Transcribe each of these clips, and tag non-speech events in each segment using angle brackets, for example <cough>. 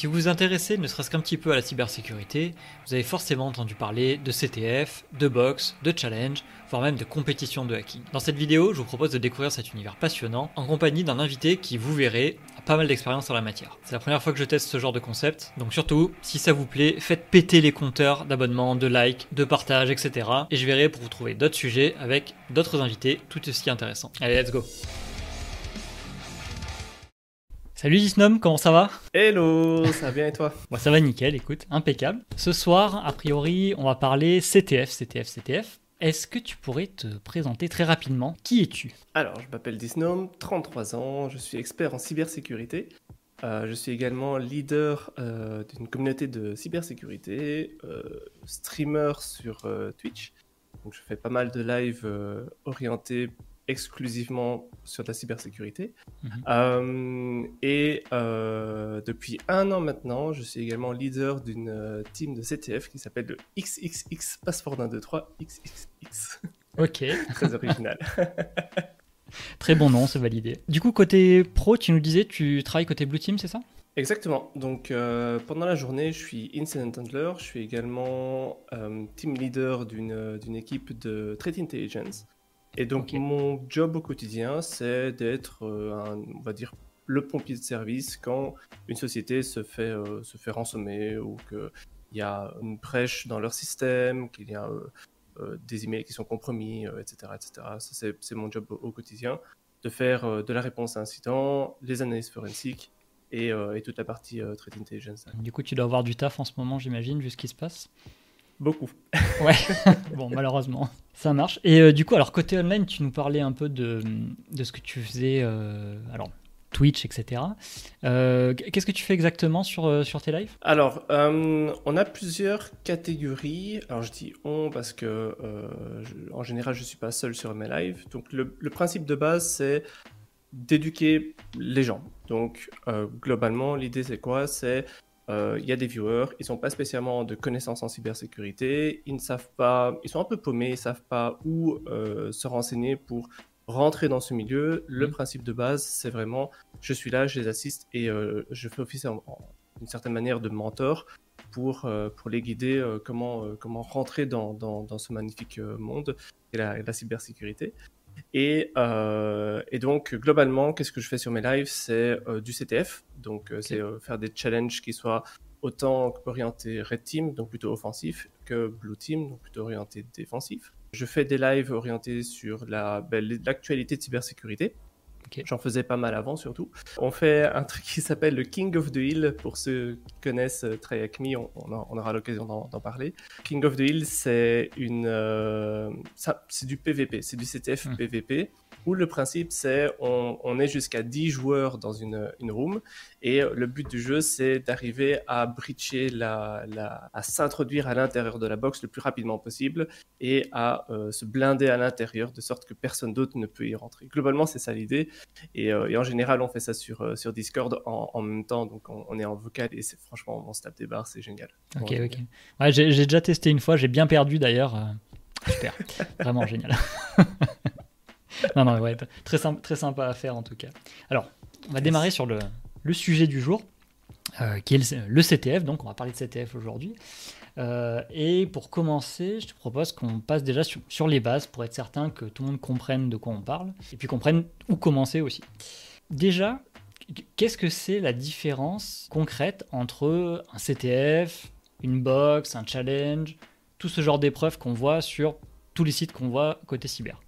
Si vous vous intéressez ne serait-ce qu'un petit peu à la cybersécurité, vous avez forcément entendu parler de CTF, de box, de challenge, voire même de compétition de hacking. Dans cette vidéo, je vous propose de découvrir cet univers passionnant en compagnie d'un invité qui, vous verrez, a pas mal d'expérience en la matière. C'est la première fois que je teste ce genre de concept, donc surtout, si ça vous plaît, faites péter les compteurs d'abonnements, de likes, de partages, etc. Et je verrai pour vous trouver d'autres sujets avec d'autres invités tout aussi intéressants. Allez, let's go Salut Disnom, comment ça va? Hello, ça va bien et toi? Moi ça va nickel, écoute, impeccable. Ce soir, a priori, on va parler CTF, CTF, CTF. Est-ce que tu pourrais te présenter très rapidement? Qui es-tu? Alors, je m'appelle Disnom, 33 ans, je suis expert en cybersécurité. Euh, je suis également leader euh, d'une communauté de cybersécurité, euh, streamer sur Twitch. Donc, je fais pas mal de lives orientés exclusivement sur la cybersécurité. Mhm. Euh, et euh, depuis un an maintenant, je suis également leader d'une euh, team de CTF qui s'appelle le XXX Passeport 123 XXX. <laughs> Ok. <laughs> Très original. <laughs> Très bon nom, c'est validé. Du coup, côté pro, tu nous disais, tu travailles côté Blue Team, c'est ça? Exactement. Donc, pendant la journée, je suis incident handler. Je suis également team leader d'une équipe de threat intelligence. Et donc, mon job au quotidien, c'est d'être, euh, on va dire, le pompier de service quand une société se fait, euh, se fait ransommer ou qu'il y a une brèche dans leur système, qu'il y a euh, des emails qui sont compromis, etc. etc. Ça, c'est mon job au, quotidien, de faire de la réponse à incident, les analyses forensiques et, et toute la partie threat intelligence. Du coup, tu dois avoir du taf en ce moment, j'imagine, vu ce qui se passe? Beaucoup. <laughs> Ouais, bon, malheureusement, ça marche. Et euh, du coup, alors côté online, tu nous parlais un peu de, de ce que tu faisais, euh, alors Twitch, etc. Euh, qu'est-ce que tu fais exactement sur, sur tes lives? Alors, on a plusieurs catégories. Alors, je dis on parce que, en général, je ne suis pas seul sur mes lives. Donc, le, le principe de base, c'est d'éduquer les gens. Donc, globalement, l'idée, c'est quoi? C'est euh, il y a des viewers, ils sont pas spécialement de connaissances en cybersécurité, ils ne savent pas, ils sont un peu paumés, ils savent pas où euh, se renseigner pour rentrer dans ce milieu. Le mhm. principe de base, c'est vraiment, je suis là, je les assiste et euh, je fais office d'une certaine manière de mentor pour, pour les guider comment, comment rentrer dans, dans, ce magnifique monde et la, la cybersécurité. Et, euh, et, donc, globalement, qu'est-ce que je fais sur mes lives? C'est euh, du CTF. Donc, euh, c'est faire des challenges qui soient autant orientés Red Team, donc plutôt offensif, que Blue Team, donc plutôt orienté défensif. Je fais des lives orientés sur ben, l'actualité de cybersécurité. J'en faisais pas mal avant surtout. On fait un truc qui s'appelle le King of the Hill. Pour ceux qui connaissent Acme, on, on, aura l'occasion d'en parler. King of the Hill, c'est une, euh, c'est du PVP, c'est du CTF hmm. PVP où le principe c'est on, on est jusqu'à 10 joueurs dans une, une room et le but du jeu c'est d'arriver à breacher la, la à s'introduire à l'intérieur de la box le plus rapidement possible et à euh, se blinder à l'intérieur de sorte que personne d'autre ne peut y rentrer. Globalement c'est ça l'idée et, euh, et, en général on fait ça sur, euh, sur Discord en, en même temps donc on, est en vocal et c'est franchement on se tape des barres c'est génial. Ok ok. Ouais, j'ai déjà testé une fois j'ai bien perdu d'ailleurs. Super, <laughs> vraiment génial. <laughs> <laughs> non, non, ouais, très, sympa, très sympa à faire en tout cas. Alors, on va démarrer sur le, le sujet du jour, euh, qui est le, CTF. Donc, on va parler de CTF aujourd'hui. Euh, et pour commencer, je te propose qu'on passe déjà sur, sur, les bases pour être certain que tout le monde comprenne de quoi on parle et puis comprenne où commencer aussi. Déjà, qu'est-ce que c'est la différence concrète entre un CTF, une box, un challenge, tout ce genre d'épreuves qu'on voit sur tous les sites qu'on voit côté cyber?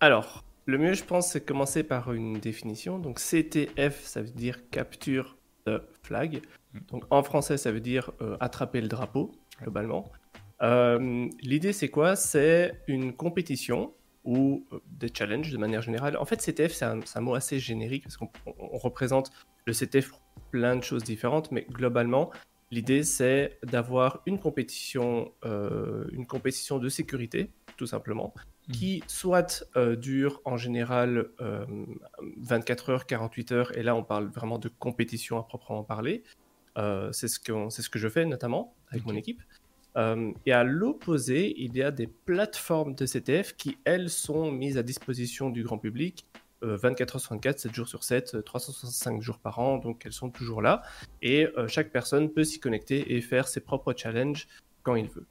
Alors, le mieux, je pense, c'est commencer par une définition. Donc, CTF, ça veut dire capture de flag. Mm. Donc, en français, ça veut dire euh, attraper le drapeau, globalement. Euh, l'idée, c'est quoi? C'est une compétition ou euh, des challenges de manière générale. En fait, CTF, c'est un, un, mot assez générique parce qu'on représente le CTF pour plein de choses différentes, mais globalement, l'idée, c'est d'avoir une compétition, une compétition de sécurité, tout simplement, Hmm. qui soit euh, dure en général 24 euh, heures, 48 heures, et là on parle vraiment de compétition à proprement parler. Euh, c'est ce, que, ce que je fais notamment avec mon équipe. et à l'opposé, il y a des plateformes de CTF qui, elles, sont mises à disposition du grand public 24 heures sur 24, 7 jours sur 7, 365 jours par an, donc elles sont toujours là. Et chaque personne peut s'y connecter et faire ses propres challenges quand il veut.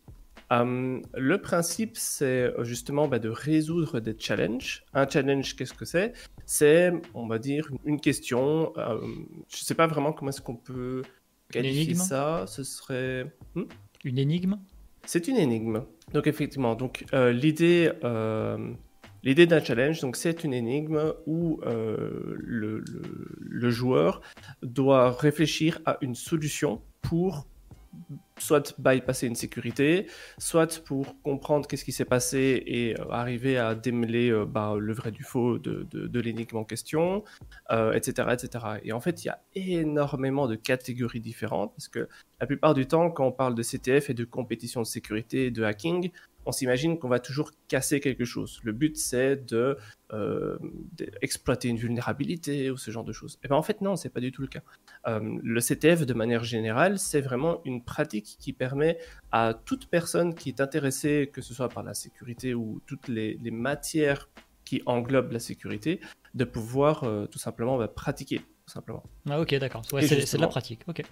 Hum, le principe, c'est justement bah, de résoudre des challenges. Un challenge, qu'est-ce que c'est? C'est, on va dire, une question. Hum, je ne sais pas vraiment comment est-ce qu'on peut qualifier ça. Ce serait... Hmm? une énigme? C'est une énigme. Donc effectivement, donc, euh, l'idée... Euh, l'idée d'un challenge, donc c'est une énigme où euh, le, le, joueur doit réfléchir à une solution pour soit bypasser une sécurité, soit pour comprendre qu'est-ce qui s'est passé et euh, arriver à démêler euh, bah, le vrai du faux de, l'énigme en question, etc., euh, etc. Et en fait, il y a énormément de catégories différentes parce que la plupart du temps, quand on parle de CTF et de compétition de sécurité et de hacking, on s'imagine qu'on va toujours casser quelque chose. Le but, c'est de, euh, d'exploiter une vulnérabilité ou ce genre de choses. Et eh bien en fait, non, c'est pas du tout le cas. Euh, le CTF, de manière générale, c'est vraiment une pratique qui permet à toute personne qui est intéressée, que ce soit par la sécurité ou toutes les, matières qui englobent la sécurité, de pouvoir euh, tout simplement bah, pratiquer. Tout simplement. Ah ok, d'accord. c'est de la pratique. Ok.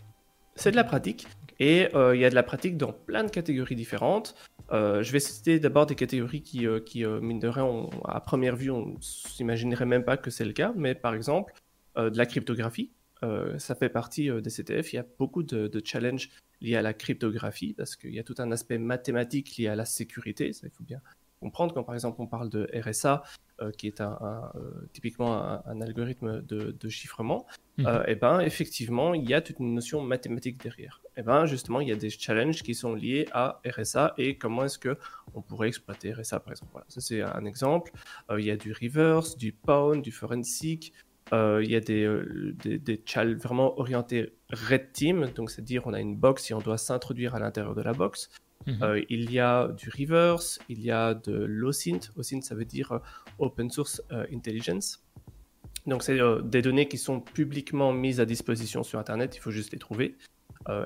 C'est de la pratique. Et euh, il y a de la pratique dans plein de catégories différentes. Euh, je vais citer d'abord des catégories qui, euh, qui mine de rien, à première vue, on ne s'imaginerait même pas que c'est le cas. Mais par exemple, de la cryptographie. ça fait partie des CTF. Il y a beaucoup de, de challenges liés à la cryptographie parce qu'il y a tout un aspect mathématique lié à la sécurité. Ça, il faut bien comprendre quand par exemple on parle de RSA, euh, qui est un, euh, typiquement un, algorithme de, chiffrement, et mhm. euh, eh ben effectivement il y a toute une notion mathématique derrière. Et eh ben justement il y a des challenges qui sont liés à RSA et comment est-ce que on pourrait exploiter RSA par exemple. Voilà, ça c'est un exemple. il y a du reverse, du pound, du forensic. il y a des, des, des challenges vraiment orientés red team, donc c'est-à-dire on a une box et on doit s'introduire à l'intérieur de la box. Mhm. Euh, il y a du reverse, il y a de l'OSINT. OSINT, ça veut dire euh, Open Source euh, Intelligence. Donc, c'est des données qui sont publiquement mises à disposition sur Internet, il faut juste les trouver,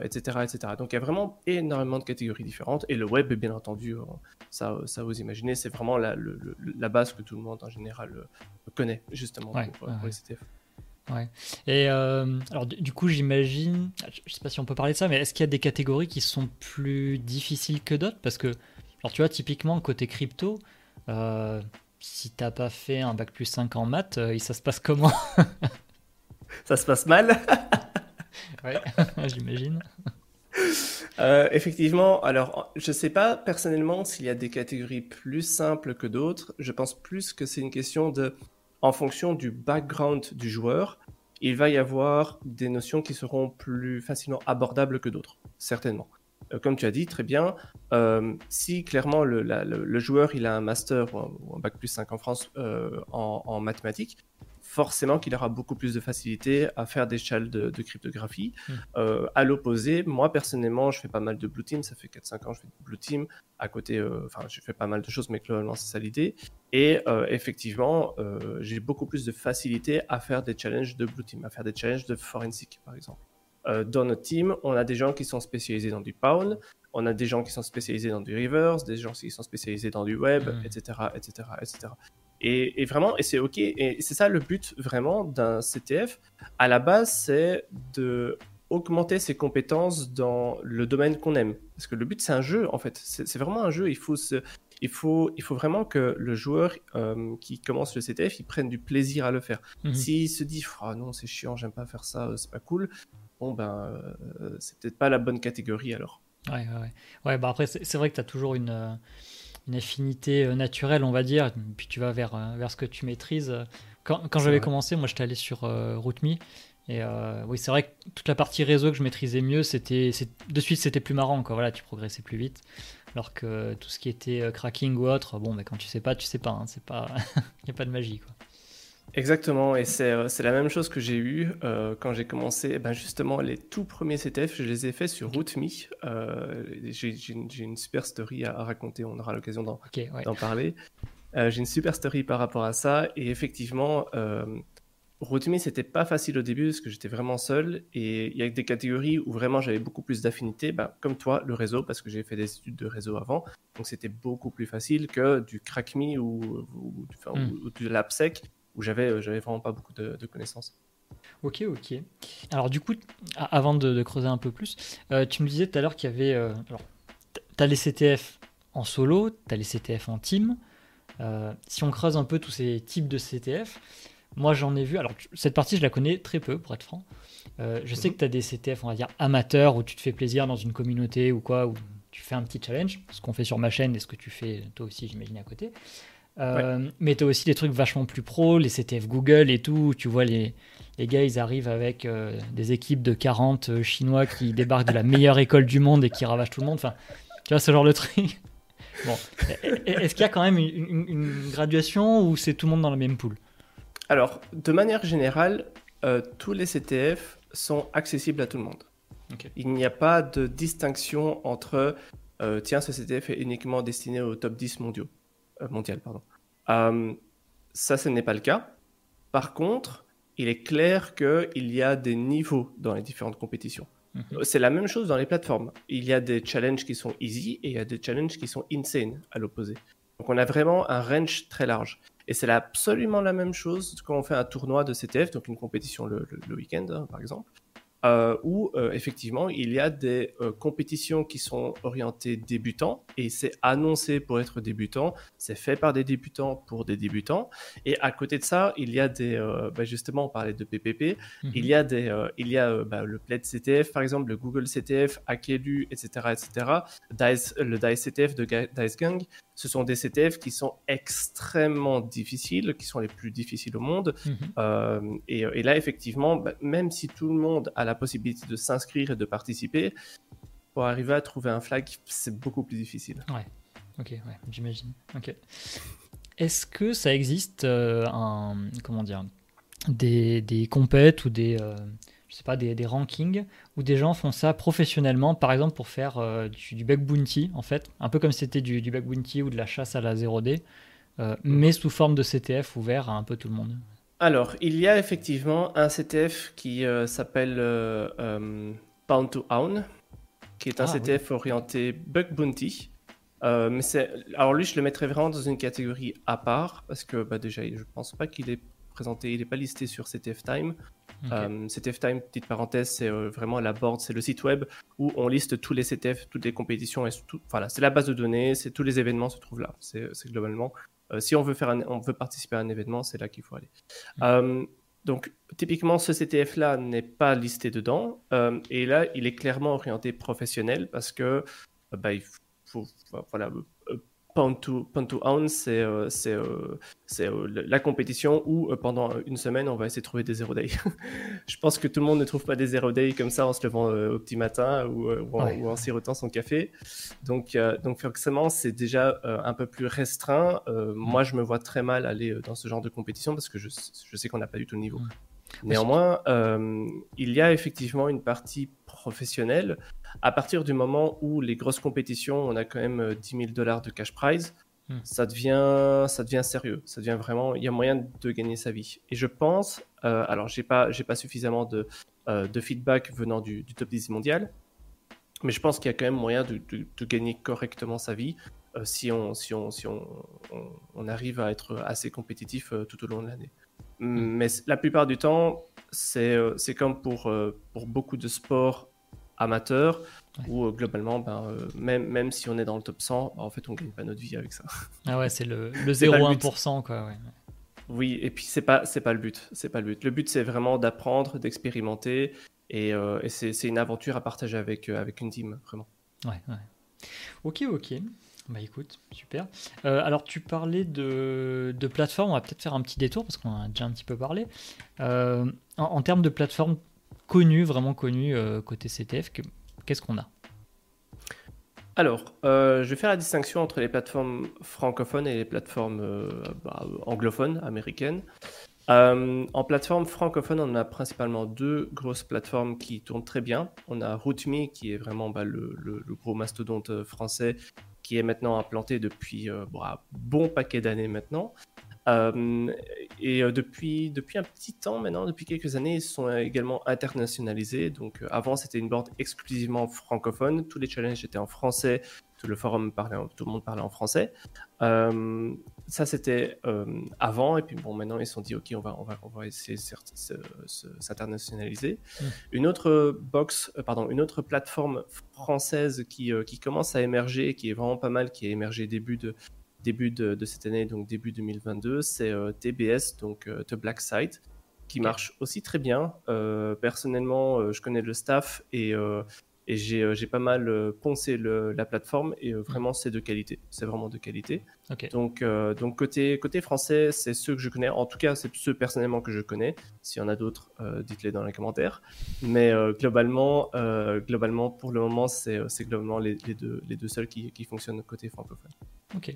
etc., etc. Donc, il y a vraiment énormément de catégories différentes. Et le web, bien entendu, ça, ça vous imaginez, c'est vraiment la, la, base que tout le monde en général connaît, justement, pour, les CTF. Ouais. Et euh, alors du, coup, j'imagine, je sais pas si on peut parler de ça, mais est-ce qu'il y a des catégories qui sont plus difficiles que d'autres? Parce que, alors tu vois, typiquement côté crypto, euh, si t'as pas fait un bac plus 5 en maths, euh, ça se passe comment? Ça se passe mal <laughs> Ouais, <laughs> j'imagine. effectivement, alors je sais pas personnellement s'il y a des catégories plus simples que d'autres. Je pense plus que c'est une question de en fonction du background du joueur, il va y avoir des notions qui seront plus facilement abordables que d'autres, certainement. Euh, comme tu as dit très bien, euh, si clairement le, joueur il a un master ou un, bac plus 5 en France euh, en, mathématiques, forcément qu'il aura beaucoup plus de facilité à faire des challenges de, cryptographie. Hmm. Euh, à l'opposé, moi personnellement, je fais pas mal de Blue Team, ça fait 4-5 ans que je fais du Blue Team. À côté, euh, enfin, je fais pas mal de choses, mais globalement, c'est ça l'idée. Et euh, effectivement, j'ai beaucoup plus de facilité à faire des challenges de Blue Team, à faire des challenges de Forensic, par exemple. dans notre team, on a des gens qui sont spécialisés dans du Pound, on a des gens qui sont spécialisés dans du reverse, des gens qui sont spécialisés dans du web, etc., etc., etc. Et, vraiment, et c'est ok, et c'est ça le but vraiment d'un CTF. À la base, c'est de augmenter ses compétences dans le domaine qu'on aime. Parce que le but, c'est un jeu, en fait. C'est vraiment un jeu. Il faut, il, faut, il faut vraiment que le joueur euh, qui commence le CTF, il prenne du plaisir à le faire. Mhm. S'il se dit, oh non, c'est chiant, j'aime pas faire ça, c'est pas cool, bon, ben, euh, c'est peut-être pas la bonne catégorie alors. Ouais, ouais, ouais. bah après, c'est vrai que tu as toujours une. Euh, une affinité euh, naturelle, on va dire, puis tu vas vers, euh, vers ce que tu maîtrises. Quand, quand j'avais commencé, moi j'étais allé sur euh, RootMe, et oui, c'est vrai que toute la partie réseau que je maîtrisais mieux, c'était de suite c'était plus marrant, quoi. Voilà, tu progressais plus vite. Alors que tout ce qui était cracking ou autre, bon, mais quand tu sais pas, tu sais pas. Hein, c'est pas, <laughs> il n'y a pas de magie, quoi. Exactement, et c'est euh, la même chose que j'ai eu euh, quand j'ai commencé. Eh ben justement, les tout premiers CTF, je les ai faits sur RootMe. Euh, j'ai une, super story à, raconter, on aura l'occasion d'en parler. j'ai une super story par rapport à ça, et effectivement, RootMe, c'était pas facile au début parce que j'étais vraiment seul, et il y a des catégories où vraiment j'avais beaucoup plus d'affinité, ben, comme toi, le réseau, parce que j'ai fait des études de réseau avant, donc c'était beaucoup plus facile que du CrackMe ou, ou, ou, hmm. ou du LabSec où j'avais j'avais vraiment pas beaucoup de, connaissances. Ok, ok. Alors du coup, avant de, creuser un peu plus, tu me disais tout à l'heure qu'il y avait... alors, tu as les CTF en solo, tu as les CTF en team. si on creuse un peu tous ces types de CTF, moi j'en ai vu, alors cette partie je la connais très peu pour être franc. je sais mhm. que tu as des CTF, on va dire, amateurs, où tu te fais plaisir dans une communauté ou quoi, où tu fais un petit challenge, ce qu'on fait sur ma chaîne et ce que tu fais toi aussi, j'imagine, à côté. Euh, mais tu as aussi des trucs vachement plus pro, les CTF Google et tout. Tu vois, les, les gars, ils arrivent avec euh, des équipes de 40 euh, Chinois qui <laughs> débarquent de la meilleure école du monde et qui ravagent tout le monde. Enfin, tu vois, ce genre de truc. <laughs> Bon. Est-ce qu'il y a quand même une, graduation ou c'est tout le monde dans la même poule? Alors, de manière générale, tous les CTF sont accessibles à tout le monde. Il n'y a pas de distinction entre euh, tiens, ce CTF est uniquement destiné au top 10 mondiaux, euh, mondial. Pardon. Euh, ça, ce n'est pas le cas. Par contre, il est clair qu'il y a des niveaux dans les différentes compétitions. Mhm. C'est la même chose dans les plateformes. Il y a des challenges qui sont easy et il y a des challenges qui sont insane à l'opposé. Donc on a vraiment un range très large. Et c'est absolument la même chose quand on fait un tournoi de CTF, donc une compétition le, week-end hein, par exemple. Euh, où euh, effectivement il y a des euh, compétitions qui sont orientées débutants et c'est annoncé pour être débutant, c'est fait par des débutants pour des débutants et à côté de ça il y a des bah, justement on parlait de PPP, mhm. il y a des il y a bah, le PLED CTF par exemple, le Google CTF, Akelu, etc etc, Dice, le Dice CTF de Dice Gang, ce sont des CTF qui sont extrêmement difficiles, qui sont les plus difficiles au monde. Mhm. et, et, là, effectivement, bah, même si tout le monde a la possibilité de s'inscrire et de participer, pour arriver à trouver un flag, c'est beaucoup plus difficile. Ouais, ok, ouais, j'imagine. Ok. Est-ce que ça existe euh, un, comment dire, des, des compètes ou des, euh, je sais pas, des, des, rankings où des gens font ça professionnellement, par exemple pour faire euh, du, bounty, en fait, un peu comme c'était du, du ou de la chasse à la 0D, mhm. mais sous forme de CTF ouvert à un peu tout le monde? Alors, il y a effectivement un CTF qui euh, s'appelle euh, euh, Pound to Own, qui est un ah, CTF orienté Bug Bounty. mais c'est... Alors lui, je le mettrais vraiment dans une catégorie à part, parce que bah, déjà, je ne pense pas qu'il est présenté, il n'est pas listé sur CTF Time. CTF Time, petite parenthèse, c'est vraiment la board, c'est le site web où on liste tous les CTF, toutes les compétitions, et tout, voilà, c'est la base de données, c'est tous les événements se trouvent là. C'est, globalement euh, si on veut, faire on veut participer à un événement, c'est là qu'il faut aller. Mm. Euh, donc, typiquement, ce CTF-là n'est pas listé dedans. Euh, et là, il est clairement orienté professionnel parce que bah, il faut, voilà, Pound to, Own, c'est euh, euh, euh, la compétition où pendant une semaine, on va essayer de trouver des zero day. <laughs> je pense que tout le monde ne trouve pas des zero day comme ça en se levant au petit matin ou, en, sirotant son café. Donc, donc forcément, c'est déjà un peu plus restreint. Mm. Moi, je me vois très mal aller dans ce genre de compétition parce que je, je sais qu'on n'a pas du tout le niveau. Néanmoins, il y a effectivement une partie professionnelle à partir du moment où les grosses compétitions, on a quand même 10 euh, 000 dollars de cash prize, hmm. ça, devient, ça devient sérieux. Ça devient vraiment, il y a moyen de gagner sa vie. Et je pense, euh, alors j'ai pas, j'ai pas suffisamment de, euh, de feedback venant du, top 10 mondial, mais je pense qu'il y a quand même moyen de, de, gagner correctement sa vie si, on, si, on, si on, on, arrive à être assez compétitif tout au long de l'année. Hmm. Mais la plupart du temps, c'est, c'est comme pour, pour beaucoup de sports amateur, ou euh, globalement, ben, euh, même, même si on est dans le top 100, ben, en fait, on gagne pas notre vie avec ça. <laughs> Ah ouais, c'est le, le 0,1%, quoi. Oui, et puis c'est pas c'est pas le but, c'est pas le but. Le but c'est vraiment d'apprendre, d'expérimenter, et, euh, et c'est une aventure à partager avec avec une team, vraiment. Ouais, ouais. Ok, ok. Bah écoute, super. alors tu parlais de, de plateforme, on va peut-être faire un petit détour parce qu'on en a déjà un petit peu parlé. en, en, termes de plateforme, connu, vraiment connu euh, côté CTF. Qu'est-ce qu'on a? Alors, euh, je vais faire la distinction entre les plateformes francophones et les plateformes euh, bah, anglophones, américaines. en plateforme francophone, on a principalement deux grosses plateformes qui tournent très bien. On a RootMe, qui est vraiment bah, le, gros mastodonte français, qui est maintenant implanté depuis un bon paquet d'années maintenant. Et depuis, depuis un petit temps maintenant, depuis quelques années, ils sont également internationalisés. Donc avant, c'était une board exclusivement francophone. Tous les challenges étaient en français tout le forum parlait, tout le monde parlait en français. Euh, ça, c'était euh, avant, et puis bon, maintenant ils se sont dit, ok, on va, on va, on va essayer de s'internationaliser. Mm. Une autre box, euh, pardon, une autre plateforme française qui, qui commence à émerger, qui est vraiment pas mal, qui a émergé début de début de, cette année, donc début 2022, c'est TBS, donc The Black Site, qui marche aussi très bien. personnellement, je connais le staff et et j'ai euh, pas mal euh, poncé le, la plateforme et euh, vraiment c'est de qualité. C'est vraiment de qualité. Donc, donc côté, côté français, c'est ceux que je connais. En tout cas, c'est ceux personnellement que je connais. S'il y en a d'autres, dites-les dans les commentaires. Mais globalement, globalement, pour le moment, c'est globalement les, les, deux, les deux seuls qui, qui fonctionnent côté francophone.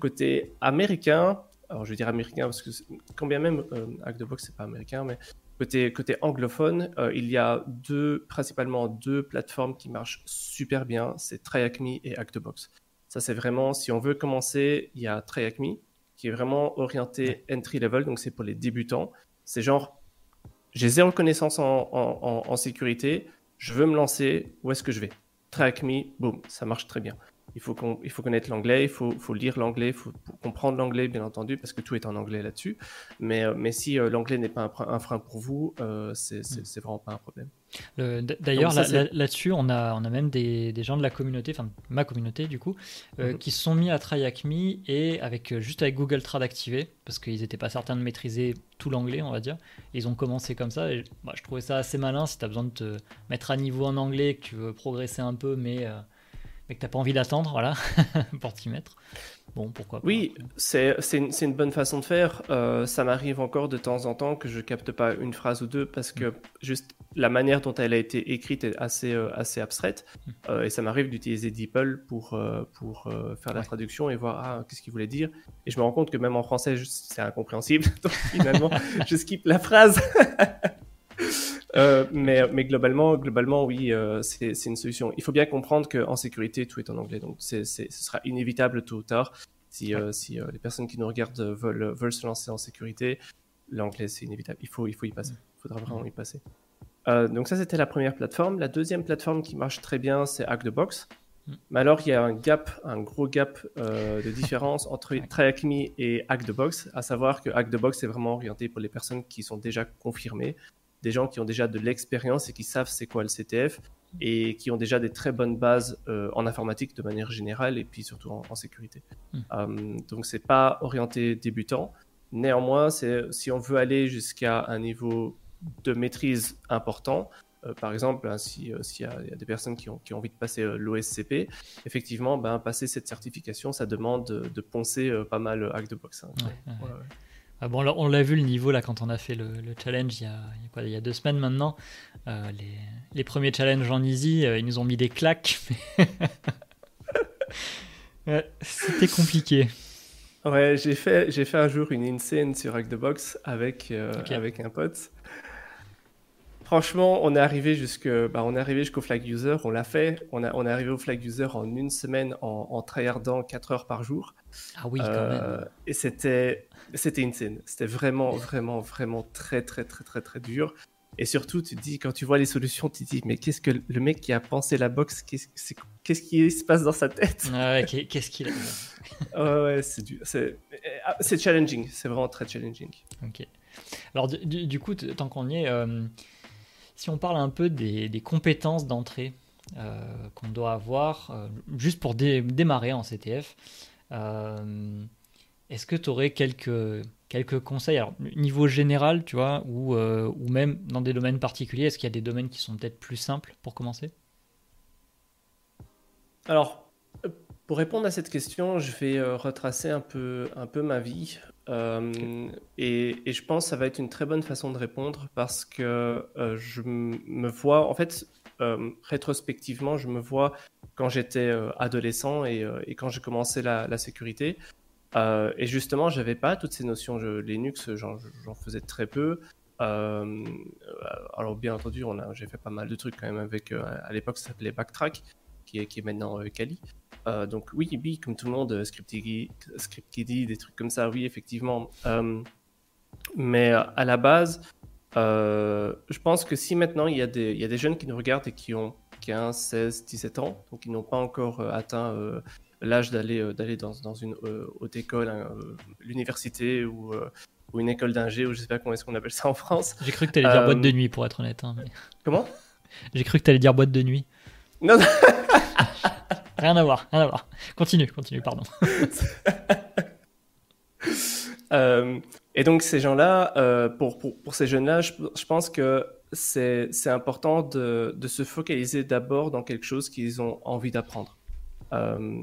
Côté américain, alors je vais dire américain parce que quand bien même Hack the Box c'est pas américain, mais Côté, côté anglophone, euh, il y a deux, principalement deux plateformes qui marchent super bien, c'est TryAcme et Actbox. Ça, c'est vraiment, si on veut commencer, il y a TryAcme qui est vraiment orienté entry level, donc c'est pour les débutants. C'est genre, j'ai zéro connaissance en, en, sécurité, je veux me lancer, où est-ce que je vais? TryAcme, boum, ça marche très bien il faut, il faut connaître l'anglais, il faut, faut lire l'anglais, il faut comprendre l'anglais, bien entendu, parce que tout est en anglais là-dessus. Mais, euh, mais si euh, l'anglais n'est pas un, frein pour vous, euh, mm. c'est vraiment pas un problème. D'ailleurs, là-dessus, on, a, on a même des, des, gens de la communauté, enfin ma communauté du coup, euh, mm-hmm. qui se sont mis à TryAcme et avec, juste avec Google Trad activé, parce qu'ils n'étaient pas certains de maîtriser tout l'anglais, on va dire. ils ont commencé comme ça. Et, bah, je trouvais ça assez malin si tu as besoin de te mettre à niveau en anglais, que tu veux progresser un peu, mais et que t'as pas envie d'attendre, voilà, <laughs> pour t'y mettre. Bon, pourquoi pas. Oui, c'est une, une, bonne façon de faire. Euh, ça m'arrive encore de temps en temps que je capte pas une phrase ou deux parce que juste la manière dont elle a été écrite est assez, euh, assez abstraite. Mm. Euh, et ça m'arrive d'utiliser DeepL pour, pour faire la traduction et voir ah, qu'est-ce qu'il voulait dire. Et je me rends compte que même en français, c'est incompréhensible. <laughs> Donc finalement, <laughs> je skip la phrase. Euh, mais, mais globalement, globalement, oui, euh, c'est une solution. Il faut bien comprendre qu'en sécurité, tout est en anglais, donc ce sera inévitable tôt ou tard. Si, euh, si les personnes qui nous regardent veulent, veulent se lancer en sécurité, l'anglais, c'est inévitable. Il faut, il faut y passer. Il faudra vraiment y passer. donc ça, c'était la première plateforme. La deuxième plateforme qui marche très bien, c'est Hack the Box. Mm. Mais alors, il y a un gap, un gros gap de différence <laughs> entre TryAcme et Hack the Box, à savoir que Hack the Box est vraiment orienté pour les personnes qui sont déjà confirmées, des gens qui ont déjà de l'expérience et qui savent c'est quoi le CTF et qui ont déjà des très bonnes bases euh, en informatique de manière générale et puis surtout en, sécurité. Hmm. Euh, donc c'est pas orienté débutant. Néanmoins, si on veut aller jusqu'à un niveau de maîtrise important, euh, par exemple, hein, s'il y, a des personnes qui ont, qui ont envie de passer l'OSCP, effectivement, ben, passer cette certification, ça demande de, poncer pas mal Hack de Box. Hein. Ah bon, on l'a vu le niveau là quand on a fait le, challenge il y, a, il, y a deux semaines maintenant. Euh, les, premiers challenges en easy, euh, ils nous ont mis des claques. <laughs> <laughs> C'était compliqué. Ouais, j'ai fait, j'ai fait un jour une insane sur Hack the Box avec, euh, avec un pote. Franchement, on est arrivé jusque, bah, on est arrivé jusqu'au flag user, on l'a fait. On, a, on est arrivé au flag user en une semaine en, en tryhardant 4 heures par jour. Ah oui, quand même. Et c'était, c'était insane. C'était vraiment, vraiment, vraiment très, très, très, très, très dur. Et surtout, tu te dis, quand tu vois les solutions, tu te dis, mais qu'est-ce que le mec qui a pensé la box, qu'est-ce, qui se passe dans sa tête? Ouais, Qu'est-ce qu'il a <laughs> Ouais, ouais, c'est, c'est, ah, c'est challenging. C'est vraiment très challenging. Ok. Alors, du, coup, tant qu'on y est, euh, si on parle un peu des, compétences d'entrée euh, qu'on doit avoir, euh, juste pour démarrer en CTF, euh, est-ce que tu aurais quelques, quelques conseils Niveau général, tu vois, ou, ou même dans des domaines particuliers, est-ce qu'il y a des domaines qui sont peut-être plus simples pour commencer? Alors, pour répondre à cette question, je vais retracer un peu, un peu ma vie. Euh, et, je pense que ça va être une très bonne façon de répondre parce que euh, je me vois, en fait, euh, rétrospectivement, je me vois quand j'étais adolescent et, quand j'ai commencé la, sécurité. Et justement, j'avais pas toutes ces notions. Je, Linux, j'en faisais très peu. alors, bien entendu, j'ai fait pas mal de trucs quand même avec, à l'époque, ça s'appelait Backtrack, qui est, qui est maintenant Kali. Euh, donc oui, oui, comme tout le monde, euh, ScriptKiddy, des trucs comme ça, oui, effectivement. Euh, Mais à la base, je pense que si maintenant il y, a des, il y a des jeunes qui nous regardent et qui ont 15, 16, 17 ans, donc ils n'ont pas encore atteint l'âge d'aller d'aller dans, dans, une haute école, hein, l'université ou, ou, une école d'ingé, ou je sais pas comment est-ce qu'on appelle ça en France. J'ai cru que tu allais dire boîte de nuit, pour être honnête. Hein, Comment? J'ai cru que tu allais dire boîte de nuit. Non, non. <laughs> rien à voir, rien à voir. Continue, continue, pardon. <laughs> Euh, et donc ces gens-là, euh, pour, pour, pour, ces jeunes-là, je, je, pense que c'est important de, de, se focaliser d'abord dans quelque chose qu'ils ont envie d'apprendre. Euh,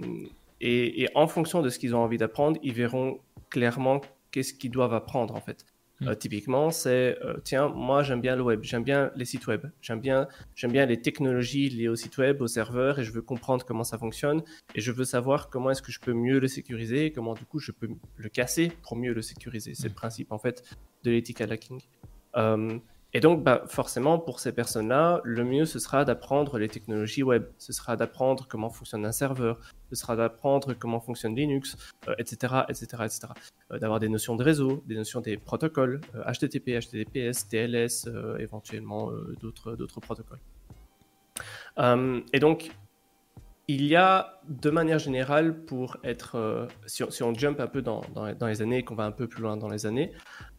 et, et, en fonction de ce qu'ils ont envie d'apprendre, ils verront clairement qu'est-ce qu'ils doivent apprendre en fait. Mm. Euh, typiquement, c'est euh, tiens, moi j'aime bien le web, j'aime bien les sites web, j'aime bien, j'aime bien les technologies liées au site web, au serveur, et je veux comprendre comment ça fonctionne, et je veux savoir comment est-ce que je peux mieux le sécuriser, comment du coup je peux le casser pour mieux le sécuriser. C'est le mm. principe en fait de l'ethical hacking. Euh, et donc, bah, forcément, pour ces personnes-là, le mieux, ce sera d'apprendre les technologies web, ce sera d'apprendre comment fonctionne un serveur, ce sera d'apprendre comment fonctionne Linux, etc., etc., etc. D'avoir des notions de réseau, des notions des protocoles, HTTP, HTTPS, TLS, euh, éventuellement euh, d'autres, d'autres protocoles. Euh, et donc, il y a, de manière générale, pour être, si on, si, jump un peu dans, dans, dans les années, qu'on va un peu plus loin dans les années,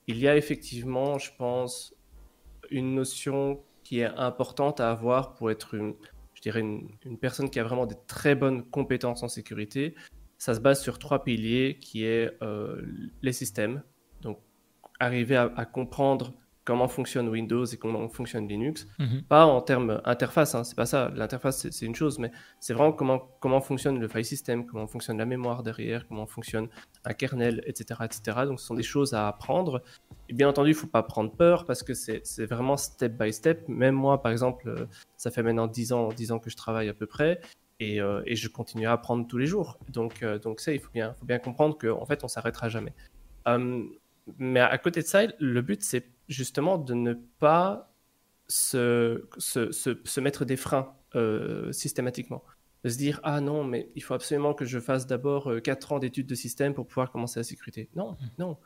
il y a effectivement, je pense, une notion qui est importante à avoir pour être une, je dirais une, personne qui a vraiment des très bonnes compétences en sécurité. Ça se base sur trois piliers qui est euh, les systèmes. Donc arriver à comprendre comment fonctionne Windows et comment fonctionne Linux. Mhm. Pas en termes interface, hein, c'est pas ça. L'interface, c'est une chose, mais c'est vraiment comment, comment fonctionne le file system, comment fonctionne la mémoire derrière, comment fonctionne un kernel, etc. etc. Donc, ce sont des choses à apprendre. Et bien entendu, il faut pas prendre peur parce que c'est vraiment step by step. Même moi, par exemple, euh, ça fait maintenant 10 ans, 10 ans que je travaille à peu près. Et, euh, et je continue à apprendre tous les jours. Donc, euh, donc ça, il faut bien, faut bien comprendre qu'en en fait, on s'arrêtera jamais. Hum, mais à côté de ça, le but, c'est justement de ne pas se, se, se, mettre des freins euh, systématiquement. De se dire, ah non, mais il faut absolument que je fasse d'abord 4 euh, ans d'études de système pour pouvoir commencer la sécurité. Non, mmh. non.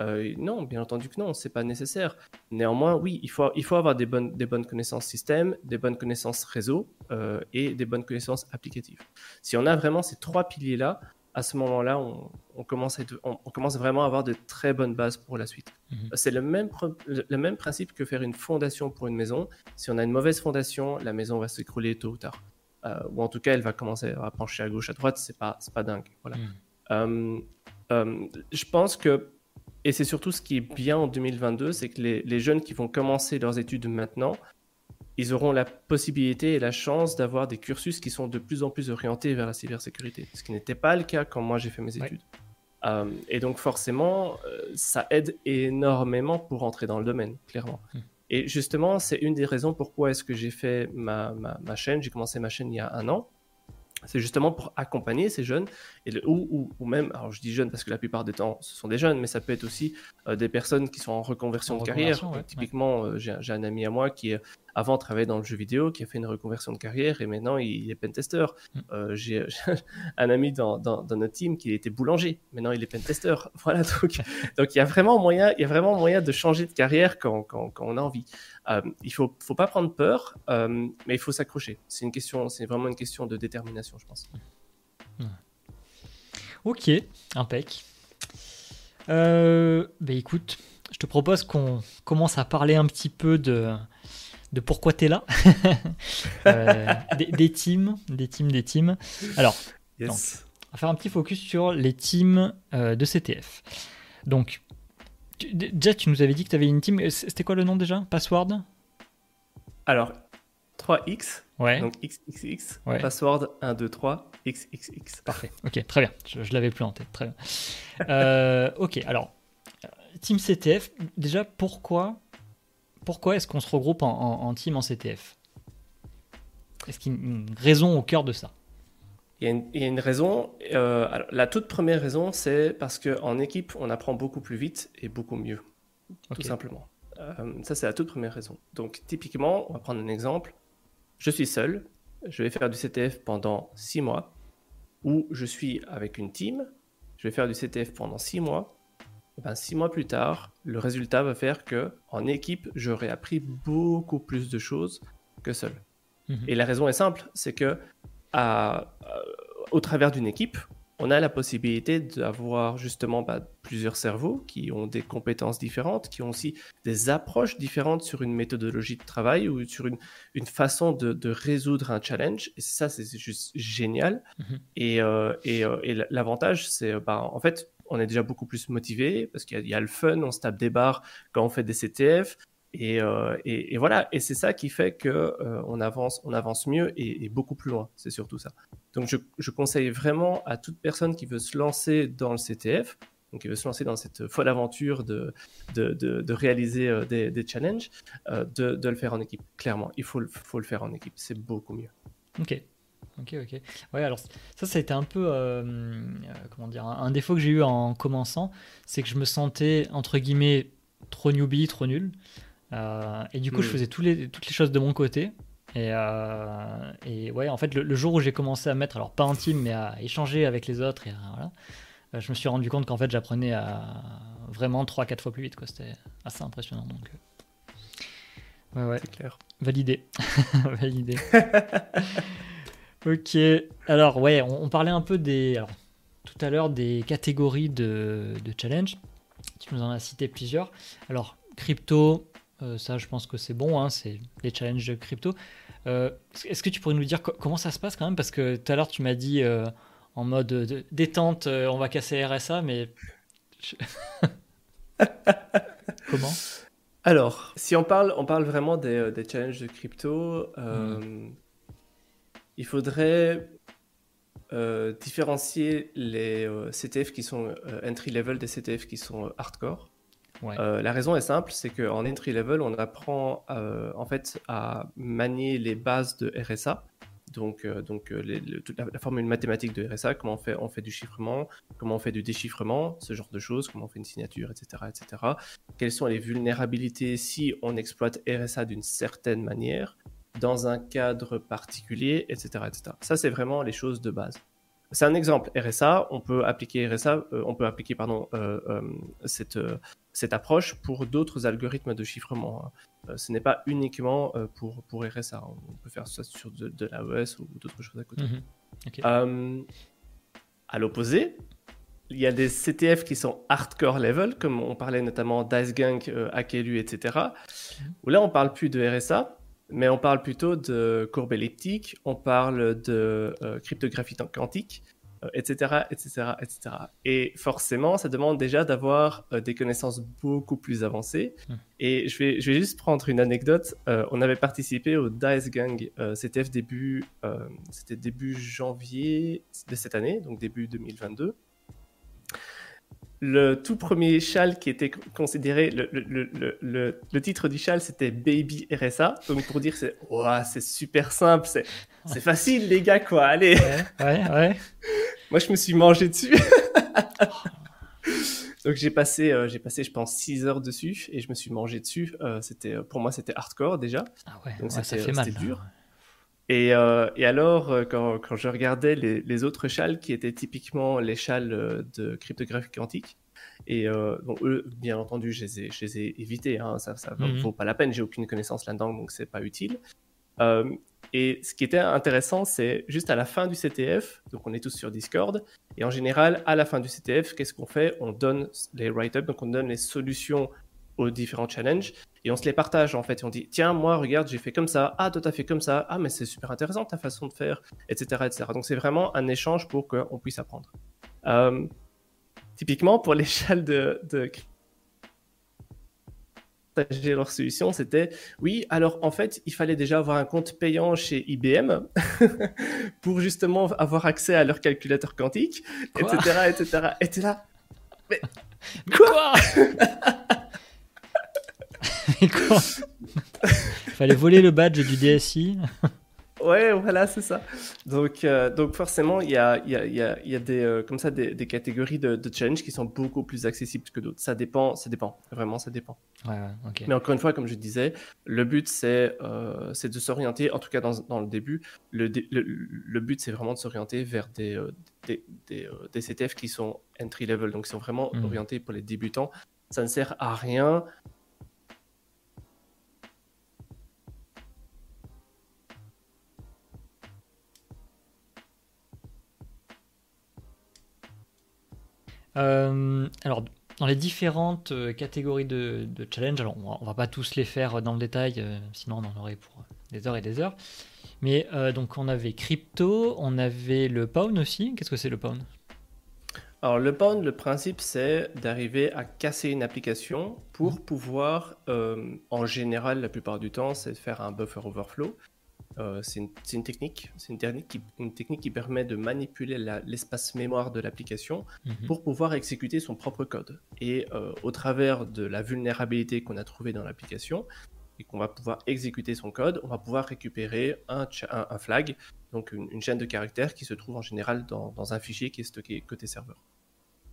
Euh, non, bien entendu que non, c'est pas nécessaire. Néanmoins, oui, il faut, il faut avoir des bonnes, des bonnes connaissances système, des bonnes connaissances réseau et des bonnes connaissances applicatives. Si on a vraiment ces trois piliers-là, à ce moment-là, on, commence on, commence vraiment à avoir de très bonnes bases pour la suite. Mhm. C'est le même, le même principe que faire une fondation pour une maison. Si on a une mauvaise fondation, la maison va s'écrouler tôt ou tard. Euh, ou en tout cas, elle va commencer à pencher à gauche, à droite. C'est pas, pas dingue. Voilà. Mhm. Euh, euh, je pense que, et c'est surtout ce qui est bien en 2022, c'est que les, les jeunes qui vont commencer leurs études maintenant ils auront la possibilité et la chance d'avoir des cursus qui sont de plus en plus orientés vers la cybersécurité, ce qui n'était pas le cas quand moi j'ai fait mes études. Euh, et donc forcément, euh, ça aide énormément pour entrer dans le domaine, clairement. Hmm. Et justement, c'est une des raisons pourquoi est-ce que j'ai fait ma, ma, ma chaîne. J'ai commencé ma chaîne il y a un an. C'est justement pour accompagner ces jeunes, et ou, ou, même, alors je dis jeunes parce que la plupart des temps ce sont des jeunes, mais ça peut être aussi euh, des personnes qui sont en reconversion de carrière. typiquement, j'ai un ami à moi qui est avant travaillait dans le jeu vidéo, qui a fait une reconversion de carrière et maintenant il est pentester. Mm. Euh, j'ai <laughs> un ami dans, dans, notre team qui était boulanger, maintenant il est pentester. <laughs> Voilà, donc, <laughs> donc il y a vraiment moyen, il y a vraiment moyen de changer de carrière quand, quand, quand on a envie. Euh, il faut, faut pas prendre peur, euh, mais il faut s'accrocher. C'est une question, c'est vraiment une question de détermination, je pense. Mm. Ok, impec. Euh, bah écoute, je te propose qu'on commence à parler un petit peu de, de pourquoi tu es là, <laughs> euh, des, teams, des teams, des teams. Alors, on va faire un petit focus sur les teams euh, de CTF. Donc, déjà, tu nous avais dit que tu avais une team. C'était quoi le nom déjà? Password? Alors, 3X. Ouais. Donc XXX. Password 1, 2, 3, XXX. Parfait. Ok, très bien. Je, l'avais plus en tête. Très bien. Euh, ok, alors, Team CTF, déjà, pourquoi pourquoi est-ce qu'on se regroupe en, team en CTF Est-ce qu'il y a une raison au cœur de ça? Il y, a une, raison. Euh, la toute première raison, c'est parce qu'en équipe, on apprend beaucoup plus vite et beaucoup mieux. Tout simplement. Euh, ça, c'est la toute première raison. Donc, typiquement, on va prendre un exemple. Je suis seul. Je vais faire du CTF pendant six mois. Ou je suis avec une team. Je vais faire du CTF pendant six mois. Eh ben, six mois plus tard, le résultat va faire que en équipe, j'aurais appris beaucoup plus de choses que seul. Mhm. Et la raison est simple, c'est que à, au travers d'une équipe, on a la possibilité d'avoir justement bah, plusieurs cerveaux qui ont des compétences différentes, qui ont aussi des approches différentes sur une méthodologie de travail ou sur une, une façon de, résoudre un challenge. Et ça, c'est juste génial. Mhm. Et, euh, et, euh, et l'avantage, c'est bah, en fait, on est déjà beaucoup plus motivé parce qu'il y, a le fun, on se tape des barres quand on fait des CTF. Euh, et, voilà, et c'est ça qui fait que euh, on avance, on avance mieux et, beaucoup plus loin. C'est surtout ça. Donc je, conseille vraiment à toute personne qui veut se lancer dans le CTF, donc qui veut se lancer dans cette folle aventure de, réaliser euh, des, challenges, de, de, le faire en équipe. Clairement, il faut, faut le faire en équipe. C'est beaucoup mieux. Ok. Ok, ok. Ouais, alors ça, ça a été un peu, comment dire, un, un défaut que j'ai eu en commençant, c'est que je me sentais entre guillemets trop newbie, trop nul. Euh, et du coup, je hmm. faisais tous les, toutes les choses de mon côté. Et, euh, et ouais, en fait, le, jour où j'ai commencé à mettre, alors pas intime, mais à échanger avec les autres, et voilà, euh, je me suis rendu compte qu'en fait, j'apprenais à vraiment 3-4 fois plus vite. C'était assez impressionnant. Donc, ouais, ouais. clair. Validé. <laughs> Validé. <laughs> ok. Alors, ouais, on, parlait un peu des. Alors, tout à l'heure des catégories de, de challenge. Tu nous en as cité plusieurs. Alors, crypto, euh, ça, je pense que c'est bon, hein, c'est les challenges de crypto. Euh, est-ce que tu pourrais nous dire comment ça se passe quand même? Parce que tout à l'heure, tu m'as dit euh, en mode détente, on va casser RSA, mais. <laughs> comment? Alors, si on parle, on parle vraiment des, challenges de crypto, hmm. Il faudrait différencier les CTF qui sont entry level des CTF qui sont hardcore. Euh, la raison est simple, c'est qu'en entry level, on apprend euh, en fait à manier les bases de RSA, donc, euh, donc la, formule mathématique de RSA, comment on fait, on fait du chiffrement, comment on fait du déchiffrement, ce genre de choses, comment on fait une signature, etc., etc. Quelles sont les vulnérabilités si on exploite RSA d'une certaine manière, dans un cadre particulier, etc., etc. Ça, c'est vraiment les choses de base. C'est un exemple RSA. On peut appliquer RSA, on peut appliquer pardon cette cette approche pour d'autres algorithmes de chiffrement. Hein. Euh, ce n'est pas uniquement euh, pour, pour RSA. On peut faire ça sur de, de l'AES ou d'autres choses à côté. Mhm. Euh, à l'opposé, il y a des CTF qui sont hardcore level, comme on parlait notamment d'Ice Gang, Akelu, etc. Mhm. Où là, on parle plus de RSA, mais on parle plutôt de courbe elliptique, on parle de cryptographie quantique, etc., etc., etc. Et forcément, ça demande déjà d'avoir euh, des connaissances beaucoup plus avancées. Hmm. Et je vais, je vais juste prendre une anecdote. Euh, on avait participé au Dice Gang euh, CTF début, c'était début janvier de cette année, donc début 2022 le tout premier châle qui était considéré, le, le, le, le titre du châle c'était Baby RSA. Donc pour dire c'est c'est super simple, c'est, facile les gars quoi, allez. Ouais, ouais, <laughs> Moi je me suis mangé dessus. <laughs> donc j'ai passé, euh, j'ai passé je pense 6 heures dessus et je me suis mangé dessus. Euh, c'était, pour moi c'était hardcore déjà. Ah ouais, donc ça fait mal. C'était dur. Et, euh, et, alors, euh, quand, quand, je regardais les, les, autres châles qui étaient typiquement les châles euh, de cryptographie quantique, et euh, bon, eux, bien entendu, je les ai, je les ai évités, hein, ça ne mhm. vaut pas la peine, j'ai aucune connaissance là-dedans, donc c'est pas utile. Euh, et ce qui était intéressant, c'est juste à la fin du CTF, donc on est tous sur Discord, et en général, à la fin du CTF, qu'est-ce qu'on fait? On donne les write-up, donc on donne les solutions aux différents challenges et on se les partage en fait. Et on dit tiens, moi, regarde, j'ai fait comme ça. Ah, toi, t'as fait comme ça. Ah, mais c'est super intéressant ta façon de faire, etc. etc. Donc, c'est vraiment un échange pour qu'on puisse apprendre. Euh, typiquement, pour <laughs> châles de, de partager leur solution, c'était oui, alors en fait, il fallait déjà avoir un compte payant chez IBM <laughs> pour justement avoir accès à leur calculateur quantique, etc., etc. Et t'es là, mais quoi Il <laughs> Fallait voler le badge du DSI. Ouais, voilà, c'est ça. Donc, euh, donc forcément, il y a, y, a, y, a, y a, des, euh, comme ça, des, des catégories de, de, challenge qui sont beaucoup plus accessibles que d'autres. Ça dépend, ça dépend. Vraiment, ça dépend. Ouais, ouais, okay. Mais encore une fois, comme je disais, le but, c'est euh, de s'orienter, en tout cas dans, dans le début, le, le, le but, c'est vraiment de s'orienter vers des, euh, des, des, des, CTF qui sont entry level, donc qui sont vraiment mmh. orientés pour les débutants. Ça ne sert à rien Euh, alors, dans les différentes euh, catégories de, de challenge, alors on va, on va, pas tous les faire dans le détail, euh, sinon on en aurait pour des heures et des heures. Mais euh, donc on avait crypto, on avait le pound aussi. Qu'est-ce que c'est le pound? Alors le pound, le principe c'est d'arriver à casser une application pour mmh. pouvoir, euh, en général la plupart du temps, c'est de faire un buffer overflow. Euh, c'est une, une, technique, c'est une technique qui, une technique qui permet de manipuler l'espace mémoire de l'application -hmm. pour pouvoir exécuter son propre code. Et euh, au travers de la vulnérabilité qu'on a trouvée dans l'application et qu'on va pouvoir exécuter son code, on va pouvoir récupérer un, un, un flag, donc une, une, chaîne de caractères qui se trouve en général dans, dans un fichier qui est stocké côté serveur.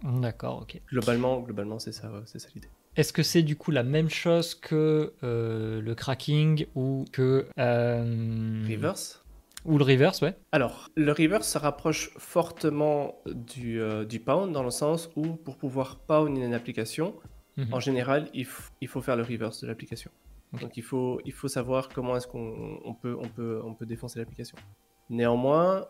D'accord, ok. Globalement, globalement c'est ça, c'est ça l'idée. Est-ce que c'est du coup la même chose que euh, le cracking ou que... Euh... Reverse? Ou le reverse, ouais. Alors, le reverse se rapproche fortement du, euh, du pound dans le sens où pour pouvoir pound une application, mm -hmm. en général, il, il, faut faire le reverse de l'application. Okay. Donc il faut, il faut savoir comment est-ce qu'on on peut, on peut, on peut défoncer l'application. Néanmoins,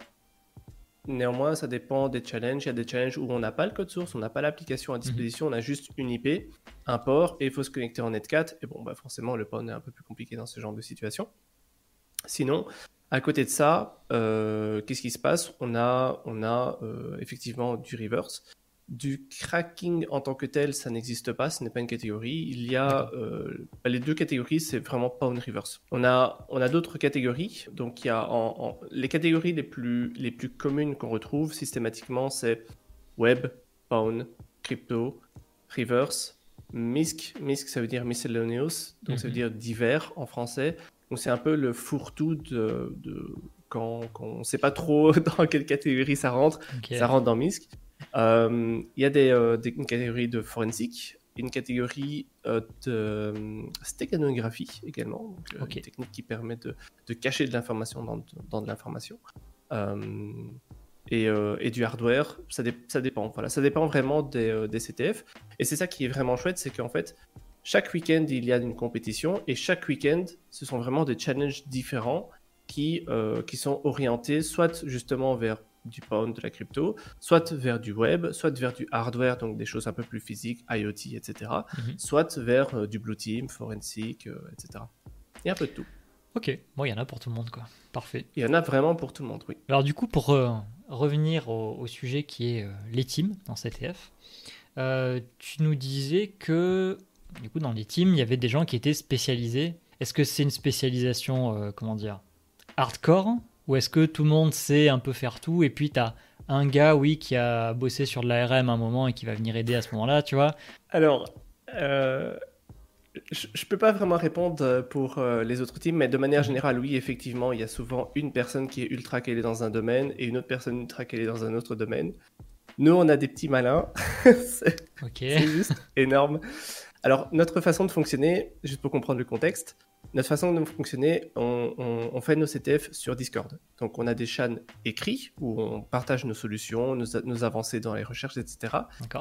Néanmoins, ça dépend des challenges. Il y a des challenges où on n'a pas le code source, on n'a pas l'application à disposition, mmh. on a juste une IP, un port, et il faut se connecter en Net4. Et bon, bah forcément, le port est un peu plus compliqué dans ce genre de situation. Sinon, à côté de ça, euh, qu'est-ce qui se passe? On a, on a euh, effectivement du reverse. Du cracking en tant que tel, ça n'existe pas, ce n'est pas une catégorie. Il y a euh, les deux catégories, c'est vraiment pas une reverse. On a, on a d'autres catégories. Donc il y a en, en, les catégories les plus, les plus communes qu'on retrouve systématiquement, c'est web, pawn, crypto, reverse, MISC. MISC, ça veut dire miscellaneous, donc mm -hmm. ça veut dire divers en français. Donc c'est un peu le fourre-tout de, de, quand, quand on ne sait pas trop <laughs> dans quelle catégorie ça rentre, okay. ça rentre dans MISC. Il euh, y a des, euh, des, une catégorie de forensique, une catégorie euh, de stécanographie également, donc, okay. une technique qui permet de, de cacher de l'information dans, dans, de l'information. Et, et, du hardware, ça, dé, ça, dépend. Voilà, ça dépend vraiment des, des CTF. Et c'est ça qui est vraiment chouette, c'est qu'en fait, chaque week-end, il y a une compétition et chaque week-end, ce sont vraiment des challenges différents qui, euh, qui sont orientés soit justement vers du pound, de la crypto, soit vers du web, soit vers du hardware, donc des choses un peu plus physiques, IoT, etc., mm -hmm. soit vers euh, du blue team, forensic, euh, etc. Et un peu de tout. Ok, bon, il y en a pour tout le monde, quoi. Parfait. Il y en a vraiment pour tout le monde, oui. Alors, du coup, pour euh, revenir au, au, sujet qui est les teams dans CTF, tu nous disais que, du coup, dans les teams, il y avait des gens qui étaient spécialisés. Est-ce que c'est une spécialisation, comment dire, hardcore ou est-ce que tout le monde sait un peu faire tout et puis tu as un gars, oui, qui a bossé sur de l'ARM un moment et qui va venir aider à ce moment-là, tu vois? Alors, euh, je ne peux pas vraiment répondre pour euh, les autres teams, mais de manière générale, oui, effectivement, il y a souvent une personne qui est ultra calée dans un domaine et une autre personne ultra calée dans un autre domaine. Nous, on a des petits malins. <laughs> c'est okay. juste énorme. Alors, notre façon de fonctionner, juste pour comprendre le contexte, notre façon de fonctionner, on, on, on, fait nos CTF sur Discord. Donc, on a des chans écrits où on partage nos solutions, nos, nos avancées dans les recherches, etc.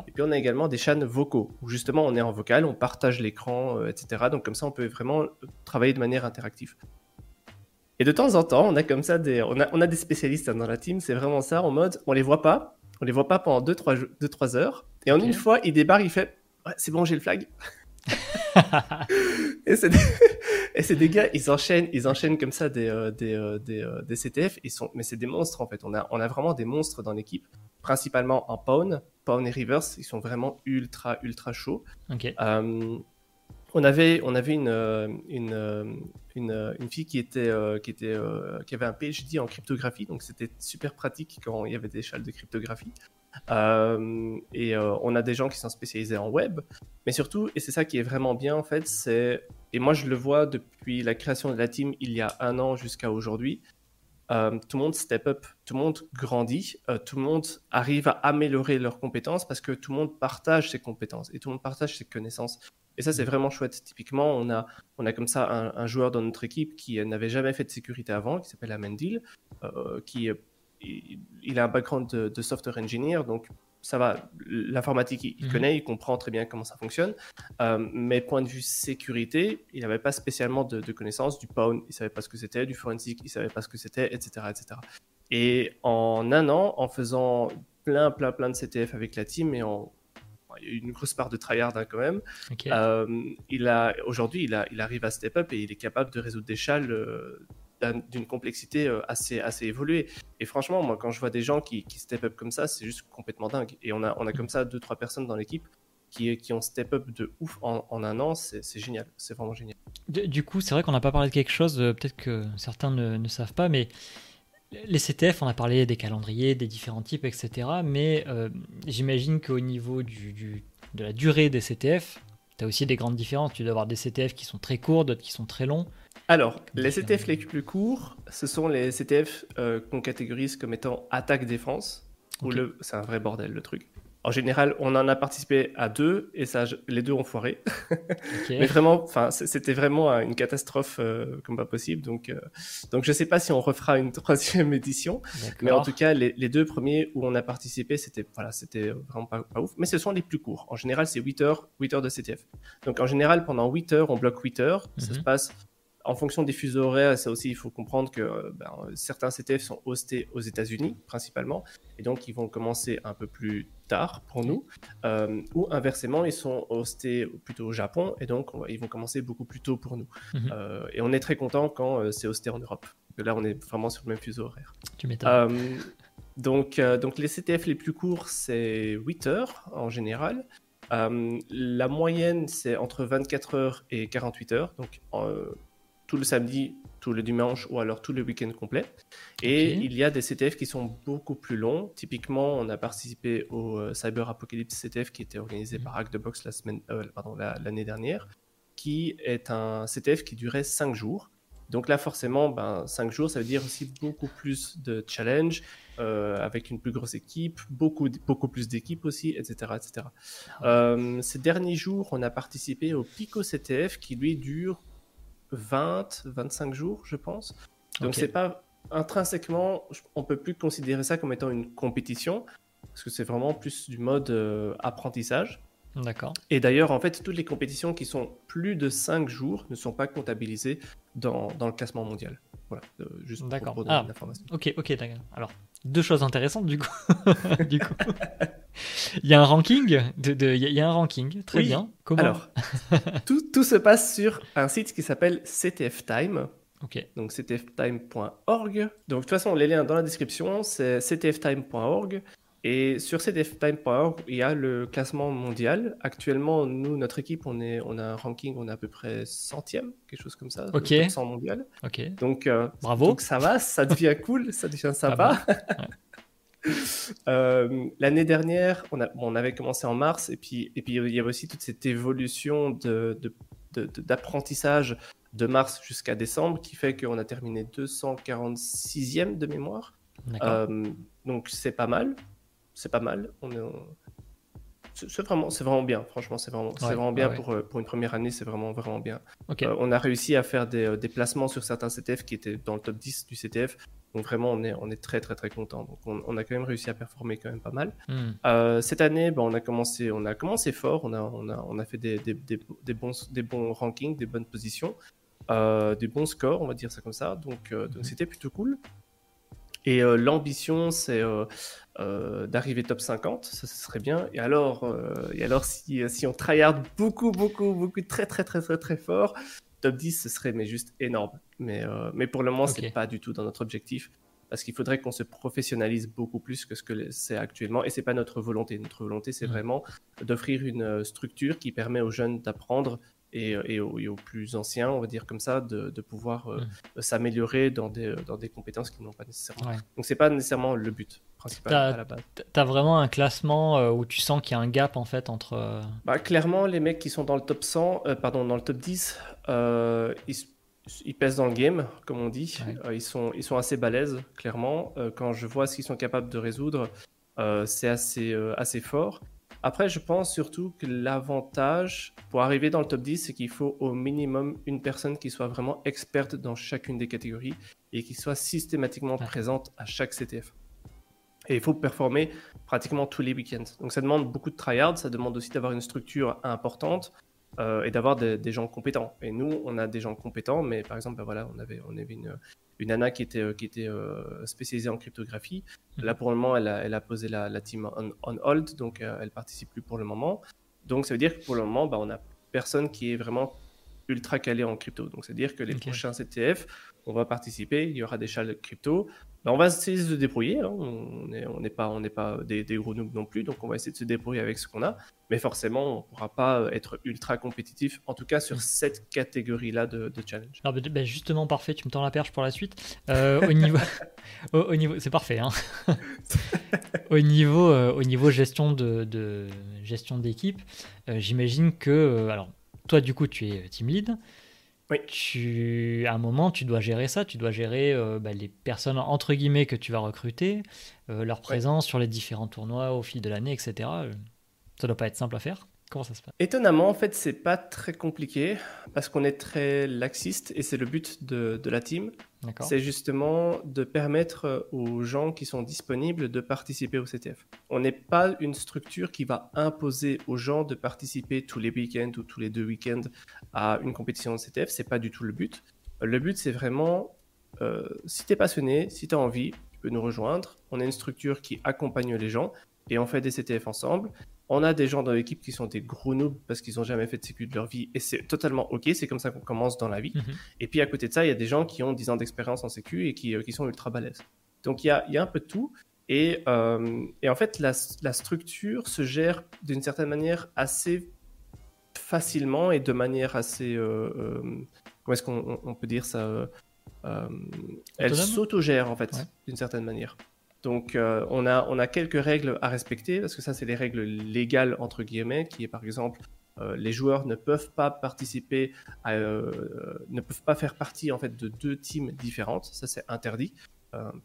Et puis, on a également des chans vocaux où justement on est en vocal, on partage l'écran, euh, etc. Donc, comme ça, on peut vraiment travailler de manière interactive. Et de temps en temps, on a comme ça des, on a, on a des spécialistes hein, dans la team, c'est vraiment ça, en mode, on les voit pas, on les voit pas pendant 2-3 heures, et en okay. une fois, il débarque, il fait, ouais, c'est bon, j'ai le flag. <laughs> et c'est des... <laughs> des... gars, ils enchaînent, ils enchaînent comme ça des, euh, des, euh, des, euh, des, CTF. Ils sont... Mais c'est des monstres en fait. On a, on a vraiment des monstres dans l'équipe, principalement en Pawn. Pawn et Reverse, ils sont vraiment ultra, ultra chauds. Okay. On avait, on avait une, une, une, une fille qui, était, qui, était, qui avait un PhD en cryptographie, donc c'était super pratique quand il y avait des châles de cryptographie. Euh, et euh, on a des gens qui sont spécialisés en web, mais surtout, et c'est ça qui est vraiment bien en fait, c'est, et moi je le vois depuis la création de la team il y a un an jusqu'à aujourd'hui, euh, tout le monde step up, tout le monde grandit, tout le monde arrive à améliorer leurs compétences parce que tout le monde partage ses compétences et tout le monde partage ses connaissances. Et ça, c'est vraiment chouette. Typiquement, on a, on a comme ça un, joueur dans notre équipe qui n'avait jamais fait de sécurité avant, qui s'appelle Amendil, qui il, a un background de, de, software engineer, donc ça va, l'informatique, il, mhm. connaît, il comprend très bien comment ça fonctionne. Euh, mais point de vue sécurité, il n'avait pas spécialement de, connaissances du POWN, il savait pas ce que c'était, du forensic, il savait pas ce que c'était, etc., etc. Et en un an, en faisant plein, plein, plein de CTF avec la team et en il y a eu une grosse part de tryhard hein, quand même. Euh, il a aujourd'hui, il, il arrive à step up et il est capable de résoudre des châles euh, d'une complexité euh, assez, assez évoluée. Et franchement, moi, quand je vois des gens qui, qui step up comme ça, c'est juste complètement dingue. Et on a, on a comme ça deux, trois personnes dans l'équipe qui, qui ont step up de ouf en, un an. C'est génial. C'est vraiment génial. Du coup, c'est vrai qu'on n'a pas parlé de quelque chose, euh, peut-être que certains ne, savent pas, mais les CTF, on a parlé des calendriers, des différents types, etc. Mais euh, j'imagine qu'au niveau du, de la durée des CTF, tu as aussi des grandes différences. Tu dois avoir des CTF qui sont très courts, d'autres qui sont très longs. Alors, les CTF les plus courts, ce sont les CTF euh, qu'on catégorise comme étant attaque-défense. C'est un vrai bordel le truc. En général, on en a participé à deux et ça, les deux ont foiré. <laughs> Mais vraiment, enfin, c'était vraiment une catastrophe euh, comme pas possible. Donc, euh, donc je sais pas si on refera une <laughs> troisième édition. Mais en tout cas, les, deux premiers où on a participé, c'était voilà, c'était vraiment pas, ouf. Mais ce sont les plus courts. En général, c'est 8 heures, 8 heures de CTF. Donc en général, pendant 8 heures, on bloque 8 heures. Ça se mhm. passe en fonction des fuseaux horaires, ça aussi, il faut comprendre que euh, ben, certains CTF sont hostés aux États-Unis principalement, et donc ils vont commencer un peu plus tard pour nous, euh, ou inversement, ils sont hostés plutôt au Japon, et donc ils vont commencer beaucoup plus tôt pour nous. Mhm. Euh, et on est très content quand c'est hosté en Europe. Là, on est vraiment sur le même fuseau horaire. Tu m'étonnes. donc, donc les CTF les plus courts, c'est 8 heures en général. la moyenne, c'est entre 24 heures et 48 heures. Donc, tout le samedi, tout le dimanche ou alors tout le week-end complet. Et il y a des CTF qui sont beaucoup plus longs. Typiquement, on a participé au euh, Cyber Apocalypse CTF qui était organisé par Hack the Box la semaine, euh, pardon, l'année dernière, qui est un CTF qui durait 5 jours. Donc là, forcément, ben, 5 jours, ça veut dire aussi beaucoup plus de challenge, euh, avec une plus grosse équipe, beaucoup, beaucoup plus d'équipes aussi, etc. etc. Ah ces derniers jours, on a participé au Pico CTF qui, lui, dure 20, 25 jours, je pense. Donc c'est pas intrinsèquement, on peut plus considérer ça comme étant une compétition parce que c'est vraiment plus du mode euh, apprentissage. D'accord. Et d'ailleurs, en fait, toutes les compétitions qui sont plus de 5 jours ne sont pas comptabilisées dans, dans le classement mondial. Voilà, euh, juste pour, pour donner ah, l'information. Ok, ok, d'accord. Alors, deux choses intéressantes du coup. <laughs> du coup. Il y a un ranking, de, de, il y a un ranking, très bien. Comment Alors, <laughs> tout, tout, se passe sur un site qui s'appelle CTF Time. Ok. Donc ctftime.org. Donc de toute façon, les liens dans la description, c'est ctftime.org. Et sur ctftime.org, il y a le classement mondial. Actuellement, nous, notre équipe, on, est, on a un ranking, on est à peu près centième, quelque chose comme ça, ok mondial. Ok. Donc, euh, Bravo. Donc ça va, ça devient cool, ça devient sympa. <laughs> Euh, l'année dernière, on, a, on, avait commencé en mars, et puis, et puis il y avait aussi toute cette évolution d'apprentissage de, de, de, mars jusqu'à décembre qui fait qu'on a terminé 246e de mémoire. Euh, donc c'est pas mal, c'est pas mal. On est, c'est vraiment, c'est vraiment bien. Franchement, c'est vraiment, c'est vraiment bien pour, euh, pour une première année. C'est vraiment, vraiment bien. Euh, on a réussi à faire des, des, placements sur certains CTF qui étaient dans le top 10 du CTF. Donc vraiment, on est, on est très, très, très content. Donc on, a quand même réussi à performer quand même pas mal. Hmm. Euh, cette année, ben, on a commencé, on a commencé fort. On a, on a, on a fait des, des, des, bons, des bons rankings, des bonnes positions, des bons scores, on va dire ça comme ça. Donc, donc hmm. c'était plutôt cool. Et l'ambition, c'est euh, d'arriver top 50, ça, ce serait bien. Et alors, euh, et alors si, si on tryhard beaucoup, beaucoup, beaucoup, très, très, très, très, très fort, top 10, ce serait mais juste énorme. Mais, euh, mais pour le moment, ce c'est pas du tout dans notre objectif. Parce qu'il faudrait qu'on se professionnalise beaucoup plus que ce que c'est actuellement. Et c'est pas notre volonté. Notre volonté, c'est mmh. vraiment d'offrir une structure qui permet aux jeunes d'apprendre et, et, aux, plus anciens, on va dire comme ça, de, de pouvoir mmh. s'améliorer dans des, dans des compétences qu'ils n'ont pas nécessairement. Donc c'est pas nécessairement le but. Tu as vraiment un classement euh, où tu sens qu'il y a un gap en fait entre. Euh, bah, clairement, les mecs qui sont dans le top 100, euh, pardon, dans le top 10, ils, ils pèsent dans le game, comme on dit. ils, sont, ils sont assez balèzes, clairement. quand je vois ce qu'ils sont capables de résoudre, c'est assez, assez fort. Après, je pense surtout que l'avantage pour arriver dans le top 10, c'est qu'il faut au minimum une personne qui soit vraiment experte dans chacune des catégories et qui soit systématiquement présente à chaque CTF. Et il faut performer pratiquement tous les week-ends. Donc ça demande beaucoup de tryhard, ça demande aussi d'avoir une structure importante euh, et d'avoir des, gens compétents. Et nous, on a des gens compétents, mais par exemple, ben voilà, on avait, on avait une, une Anna qui était, euh, qui était euh, spécialisée en cryptographie. Mhm. Là, pour le moment, elle a, elle a posé la, la team on, on, hold, donc euh, elle participe plus pour le moment. Donc, ça veut dire que pour le moment, bah, on a personne qui est vraiment ultra calé en crypto. Donc, c'est-à-dire que les prochains CTF, on va participer, il y aura des châles crypto. Ben, on va essayer de se débrouiller. Hein. On n'est on pas, on pas des, des, gros noobs non plus, donc on va essayer de se débrouiller avec ce qu'on a. Mais forcément, on ne pourra pas être ultra compétitif, en tout cas sur mm. cette catégorie-là de, challenge. Alors, ben, justement, parfait, tu me tends la perche pour la suite. Euh, au <laughs> niveau, au, niveau, c'est parfait. Hein. <laughs> au niveau, euh, au niveau gestion de, de gestion d'équipe, euh, j'imagine que, alors, toi, du coup, tu es team lead. Oui. Tu, à un moment, tu dois gérer ça, tu dois gérer euh, bah, les personnes entre guillemets que tu vas recruter, euh, leur présence sur les différents tournois au fil de l'année, etc. Ça doit pas être simple à faire. Comment ça se passe? Étonnamment, en fait, c'est pas très compliqué parce qu'on est très laxiste et c'est le but de, de la team. C'est justement de permettre aux gens qui sont disponibles de participer au CTF. On n'est pas une structure qui va imposer aux gens de participer tous les week-ends ou tous les deux week-ends à une compétition de CTF. C'est pas du tout le but. Le but, c'est vraiment, euh, si tu es passionné, si tu as envie, tu peux nous rejoindre. On est une structure qui accompagne les gens et on fait des CTF ensemble. On a des gens dans l'équipe qui sont des gros noobs parce qu'ils n'ont jamais fait de sécu de leur vie et c'est totalement ok, c'est comme ça qu'on commence dans la vie. Mhm. Et puis à côté de ça, il y a des gens qui ont 10 ans d'expérience en sécu et qui, euh, qui, sont ultra balèzes. Donc il y a, y a, un peu de tout. Et, euh, et en fait, la, la, structure se gère d'une certaine manière assez facilement et de manière assez. Euh, comment est-ce qu'on peut dire ça Elle s'autogère en fait, d'une certaine manière. Donc, euh, on, a, on a quelques règles à respecter, parce que ça, c'est les règles légales, entre guillemets, qui est par exemple, euh, les joueurs ne peuvent pas participer, euh, ne peuvent pas faire partie en fait de deux teams différentes. Ça, c'est interdit.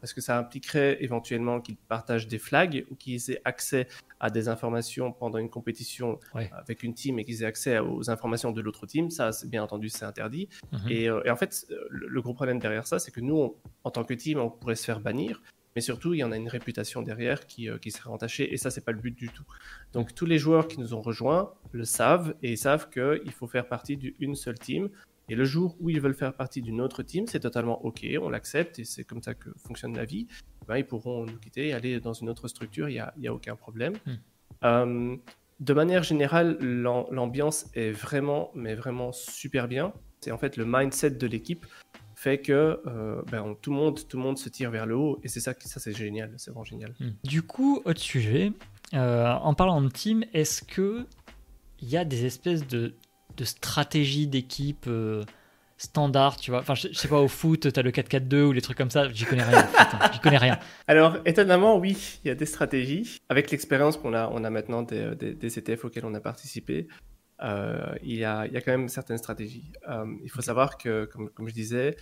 parce que ça impliquerait éventuellement qu'ils partagent des flags ou qu'ils aient accès à des informations pendant une compétition avec une team et qu'ils aient accès aux informations de l'autre team. Ça, bien entendu, c'est interdit. Mhm. et, en fait, le, gros problème derrière ça, c'est que nous, en tant que team, on pourrait se faire bannir mais surtout, il y en a une réputation derrière qui, euh, qui serait entachée, et ça, c'est pas le but du tout. Donc, tous les joueurs qui nous ont rejoints le savent, et savent qu'il faut faire partie d'une seule team. Et le jour où ils veulent faire partie d'une autre team, c'est totalement OK, on l'accepte, et c'est comme ça que fonctionne la vie. Ben, ils pourront nous quitter et aller dans une autre structure, il n'y a, a, aucun problème. Hmm. Euh, de manière générale, l'ambiance est vraiment, mais vraiment super bien. C'est en fait le mindset de l'équipe fait que euh, ben, tout, le monde, tout le monde se tire vers le haut et c'est ça, ça c'est génial, c'est vraiment génial. Hmm. Du coup, autre sujet, euh, en parlant de team, est-ce que il y a des espèces de, de stratégies d'équipe euh, standard, tu vois? Enfin, je, sais pas, au foot, tu as le 4-4-2 ou les trucs comme ça, j'y connais rien. Hein, j'y connais rien. <laughs> Alors, étonnamment, oui, il y a des stratégies. Avec l'expérience qu'on a, on a maintenant des, des, CTF auxquels on a participé, euh, il, y a, il, y a, quand même certaines stratégies. Euh, il faut savoir que, comme, comme je disais,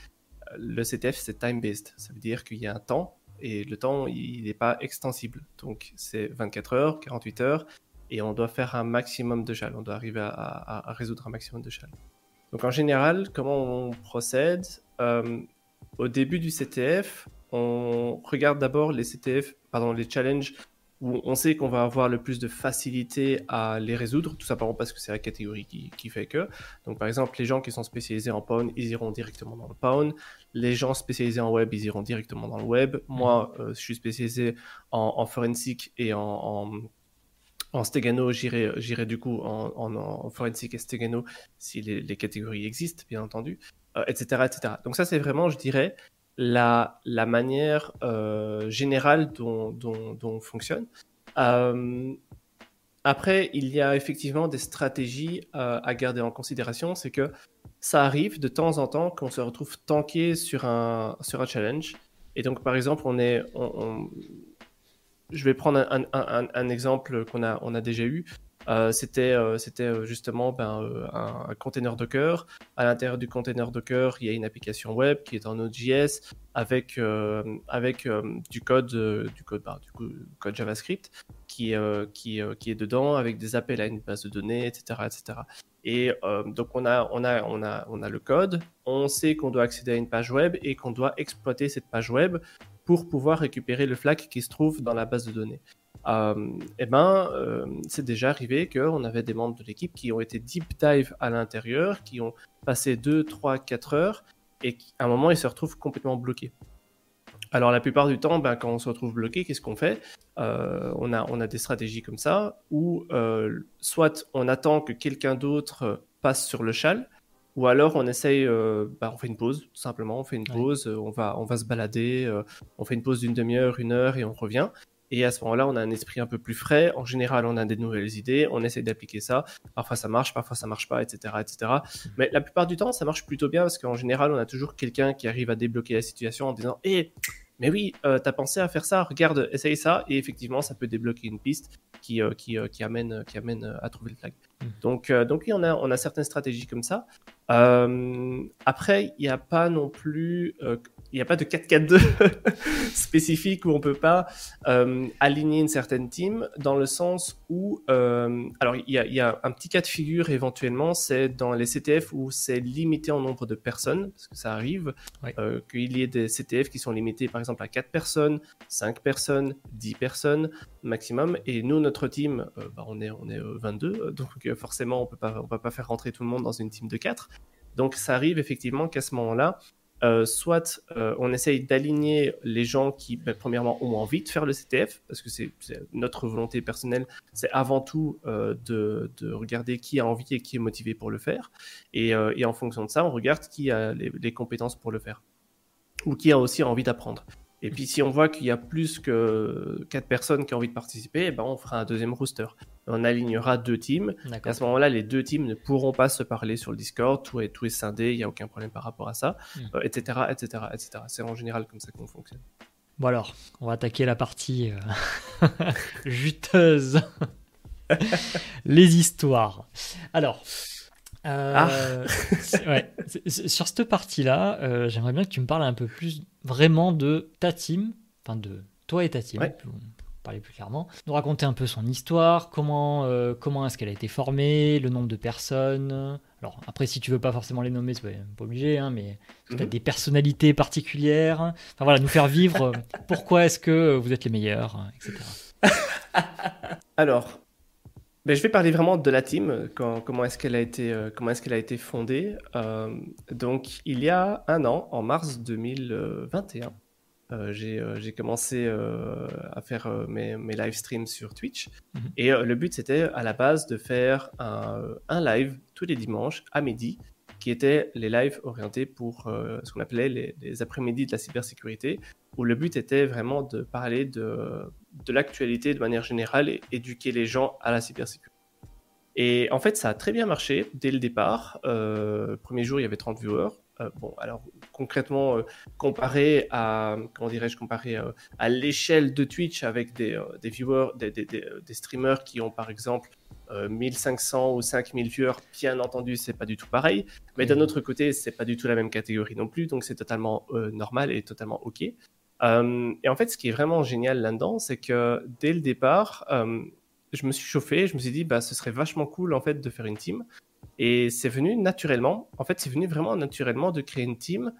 le CTF, c'est time-based. Ça veut dire qu'il y a un temps et le temps, il n'est pas extensible. Donc, c'est 24 heures, 48 heures et on doit faire un maximum de châles. On doit arriver à, à, résoudre un maximum de châles. Donc, en général, comment on procède? Euh, Au début du CTF, on regarde d'abord les CTF, pardon, les challenges où on sait qu'on va avoir le plus de facilité à les résoudre, tout simplement parce que c'est la catégorie qui, fait que. Donc, par exemple, les gens qui sont spécialisés en Pawn, ils iront directement dans le Pawn. Les gens spécialisés en web, ils iront directement dans le web. Moi, mhm. euh, je suis spécialisé en, en forensique et en, en, Stegano, j'irai du coup en, en, forensique et Stegano si les, catégories existent, bien entendu, etc., euh, etc. Donc ça, c'est vraiment, je dirais, la, la manière euh, générale dont, dont, on fonctionne. Euh, après, il y a effectivement des stratégies euh, à garder en considération. C'est que ça arrive de temps en temps qu'on se retrouve tanké sur un, sur un challenge. Et donc, par exemple, on est. On, je vais prendre un, un, un exemple qu'on a, on a déjà eu. C'était c'était justement ben, un, container Docker. À l'intérieur du container Docker, il y a une application web qui est en Node.js avec avec du code du code du code JavaScript qui qui qui est dedans avec des appels à une base de données, etc., etc. Et euh, donc on a, on, a, on, a, on a le code, on sait qu'on doit accéder à une page web et qu'on doit exploiter cette page web pour pouvoir récupérer le flag qui se trouve dans la base de données. Euh, eh ben, euh, c'est déjà arrivé qu'on avait des membres de l'équipe qui ont été deep dive à l'intérieur, qui ont passé 2, 3, 4 heures et à un moment ils se retrouvent complètement bloqués. Alors la plupart du temps, ben, quand on se retrouve bloqué, qu'est-ce qu'on fait? Euh, on, a, on a des stratégies comme ça, où euh, soit on attend que quelqu'un d'autre passe sur le châle, ou alors on essaye, euh, ben, on fait une pause, tout simplement, on fait une pause, on, va, on va se balader, on fait une pause d'une demi-heure, une heure, et on revient. Et à ce moment-là, on a un esprit un peu plus frais. En général, on a des nouvelles idées. On essaye d'appliquer ça. Parfois, ça marche, parfois, ça marche pas, etc., etc. Mmh. Mais la plupart du temps, ça marche plutôt bien parce qu'en général, on a toujours quelqu'un qui arrive à débloquer la situation en disant, hé, mais oui, euh, tu as pensé à faire ça, regarde, essaye ça, et effectivement, ça peut débloquer une piste qui, euh, qui, euh, qui, amène, qui amène à trouver le flag. Mmh. Donc, donc oui, on a, on a certaines stratégies comme ça. après, il n'y a pas non plus, il n'y a pas de 4-4-2 <laughs> spécifique où on peut pas euh, aligner une certaine team dans le sens où, euh, alors il y, y, a un petit cas de figure éventuellement, c'est dans les CTF où c'est limité en nombre de personnes, parce que ça arrive, euh, qu'il y ait des CTF qui sont limités par exemple à 4 personnes, 5 personnes, 10 personnes maximum, et nous, notre team, bah, on est, on est 22, donc forcément on peut pas, on peut pas faire rentrer tout le monde dans une team de 4. Donc ça arrive effectivement qu'à ce moment-là, euh, soit euh, on essaye d'aligner les gens qui, ben, premièrement, ont envie de faire le CTF, parce que c'est notre volonté personnelle, c'est avant tout euh, de, regarder qui a envie et qui est motivé pour le faire. Et, en fonction de ça, on regarde qui a les compétences pour le faire, ou qui a aussi envie d'apprendre. Et puis si on voit qu'il y a plus que 4 personnes qui ont envie de participer, eh ben on fera un deuxième rooster. On alignera deux teams. à ce moment-là, les deux teams ne pourront pas se parler sur le Discord. Tout est, tout est scindé, il n'y a aucun problème par rapport à ça, etc., etc., etc. C'est en général comme ça qu'on fonctionne. Bon alors, on va attaquer la partie euh, <laughs> juteuse. <laughs> les histoires. Alors, euh, ah. <laughs> sur cette partie-là, euh, j'aimerais bien que tu me parles un peu plus vraiment de ta team, enfin de toi et ta team, parler plus clairement. Nous raconter un peu son histoire, comment, euh, comment est-ce qu'elle a été formée, le nombre de personnes. Alors après, si tu veux pas forcément les nommer, c'est pas, obligé, hein, mais peut-être mhm. des personnalités particulières? Enfin voilà, nous faire vivre <laughs> pourquoi est-ce que vous êtes les meilleurs, etc. <laughs> Alors, ben, je vais parler vraiment de la team, comment est-ce qu'elle a été, euh, comment qu'elle a été fondée. Euh, donc, il y a un an, en mars 2021, euh, j'ai commencé à faire mes, mes, live streams sur Twitch. Mhm. Et le but, c'était à la base de faire un, un, live tous les dimanches à midi, qui était les lives orientés pour ce qu'on appelait les, les après-midi de la cybersécurité, où le but était vraiment de parler de de l'actualité de manière générale et éduquer les gens à la cybersécurité. Et en fait, ça a très bien marché dès le départ. Euh, premier jour, il y avait 30 viewers. Euh, bon, alors concrètement, euh, comparé à, comment dirais-je, comparé euh, à l'échelle de Twitch avec des, des viewers, des, des, des, streamers qui ont par exemple 1500 ou 5000 viewers, bien entendu, c'est pas du tout pareil. Mais d'un autre côté, c'est pas du tout la même catégorie non plus, donc c'est totalement normal et totalement ok. Euh, et en fait, ce qui est vraiment génial là-dedans, c'est que dès le départ, euh, je me suis chauffé, je me suis dit, bah, ce serait vachement cool en fait de faire une team. Et c'est venu naturellement. En fait, c'est venu vraiment naturellement de créer une team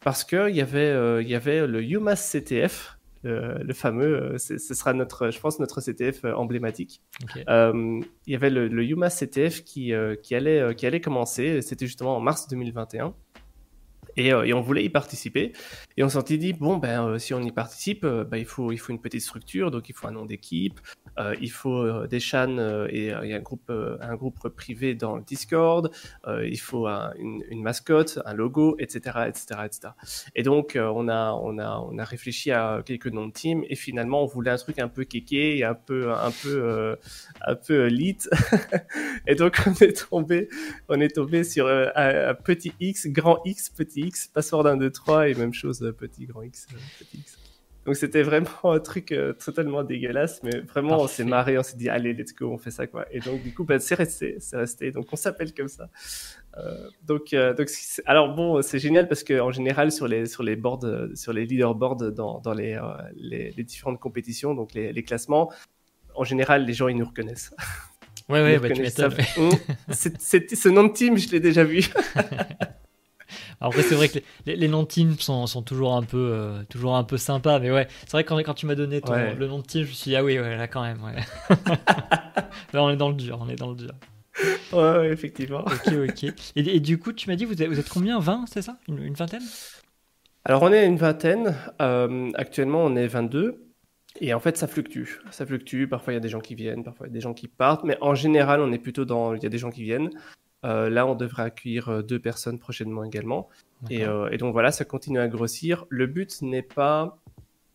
parce qu'il y avait, euh, il y avait le UMass CTF, le, fameux, ce sera notre, je pense notre CTF emblématique. il y avait le, le UMass CTF qui, qui allait, qui allait commencer. C'était justement en mars 2021. Euh, et, on voulait y participer. Et on s'est dit, bon, ben, euh, si on y participe, euh, ben, il, faut, il faut une petite structure, donc il faut un nom d'équipe, il faut des chans et, un, groupe, un groupe privé dans le Discord, il faut une, mascotte, un logo, etc. etc., etc. Et donc, on, a, on, a, on a réfléchi à quelques noms de team et finalement, on voulait un truc un peu kéké et un peu, un peu, un peu elite. <laughs> et donc, on est tombé, on est tombé sur un petit X, grand X, petit X, password 1, 2, 3 et même chose, euh, petit, grand X, euh, petit X. Donc c'était vraiment un truc euh, totalement dégueulasse, mais vraiment on s'est marré, on s'est dit allez let's go, on fait ça quoi. Et donc du coup bah, c'est resté, c'est resté. Donc on s'appelle comme ça. Euh, donc euh, donc alors bon c'est génial parce que en général sur les sur les boards, sur les leaderboards dans, dans les, les, différentes compétitions, donc les, les, classements, en général les gens ils nous reconnaissent. Ouais ouais bah, tu m'étonnes. Hum, ce nom de team je l'ai déjà vu. <laughs> Après, c'est vrai que les, noms de team sont, sont, toujours, un peu, euh, toujours un peu sympas, mais ouais, c'est vrai que quand, quand tu m'as donné le nom de team, je me suis dit, ah oui, ouais, là quand même, ouais. <laughs> là, on est dans le dur, on est dans le dur. Ouais, effectivement. Ok, ok. Et, du coup, tu m'as dit, vous êtes, vous êtes combien? 20, c'est ça? Une, vingtaine? Alors, on est une vingtaine. Euh, actuellement, on est 22. Et en fait, ça fluctue. Ça fluctue. Parfois, il y a des gens qui viennent, parfois, il y a des gens qui partent. Mais en général, on est plutôt dans. Il y a des gens qui viennent. Euh, là, on devrait accueillir euh, deux personnes prochainement également. Euh, et, donc voilà, ça continue à grossir. Le but n'est pas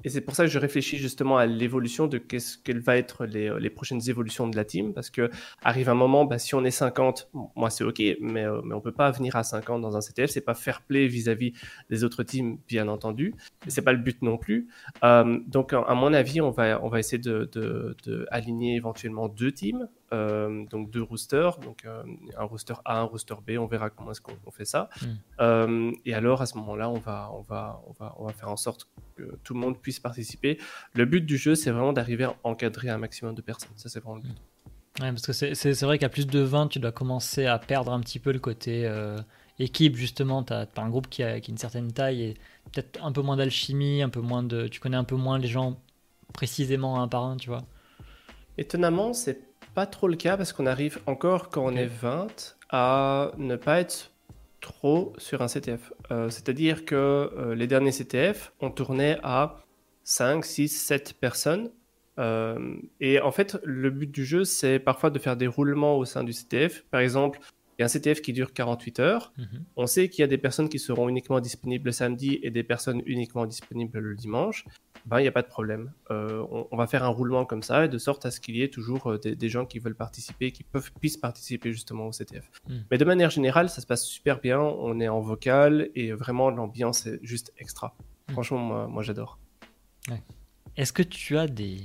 et c'est pour ça que je réfléchis justement à l'évolution de qu'est-ce qu'elle va être les, les, prochaines évolutions de la team. Parce que arrive un moment, bah, si on est 50, moi c'est ok, mais, euh, mais on peut pas venir à 50 dans un CTF. C'est pas fair play vis-à-vis des autres teams, bien entendu. C'est pas le but non plus. Euh, donc à mon avis, on va, on va essayer de, de, de aligner éventuellement deux teams. Euh, donc deux roosters, donc euh, un rooster A, un rooster B, on verra comment est-ce qu'on fait ça. Hmm. Euh, et alors à ce moment-là, on va, on, va, on, va, on va faire en sorte que tout le monde puisse participer. Le but du jeu, c'est vraiment d'arriver à encadrer un maximum de personnes. Ça, c'est vraiment le but. Hmm. Ouais, parce que c'est vrai qu'à plus de 20, tu dois commencer à perdre un petit peu le côté équipe, justement. Tu as, un groupe qui a, qui a, une certaine taille et peut-être un peu moins d'alchimie, un peu moins de. Tu connais un peu moins les gens précisément un par un, tu vois. Étonnamment, c'est pas trop le cas parce qu'on arrive encore quand on est 20 à ne pas être trop sur un CTF. Euh, c'est-à-dire que euh, les derniers CTF, on tournait à 5, 6, 7 personnes. Euh, et en fait, le but du jeu, c'est parfois de faire des roulements au sein du CTF. Par exemple, il y a un CTF qui dure 48 heures. Mhm. On sait qu'il y a des personnes qui seront uniquement disponibles le samedi et des personnes uniquement disponibles le dimanche ben, il n'y a pas de problème. Euh, on, va faire un roulement comme ça, de sorte à ce qu'il y ait toujours euh, des, gens qui veulent participer, qui peuvent, puissent participer justement au CTF. Hmm. Mais de manière générale, ça se passe super bien. On est en vocal et vraiment, l'ambiance est juste extra. Hmm. Franchement, moi, j'adore. Est-ce que tu as des.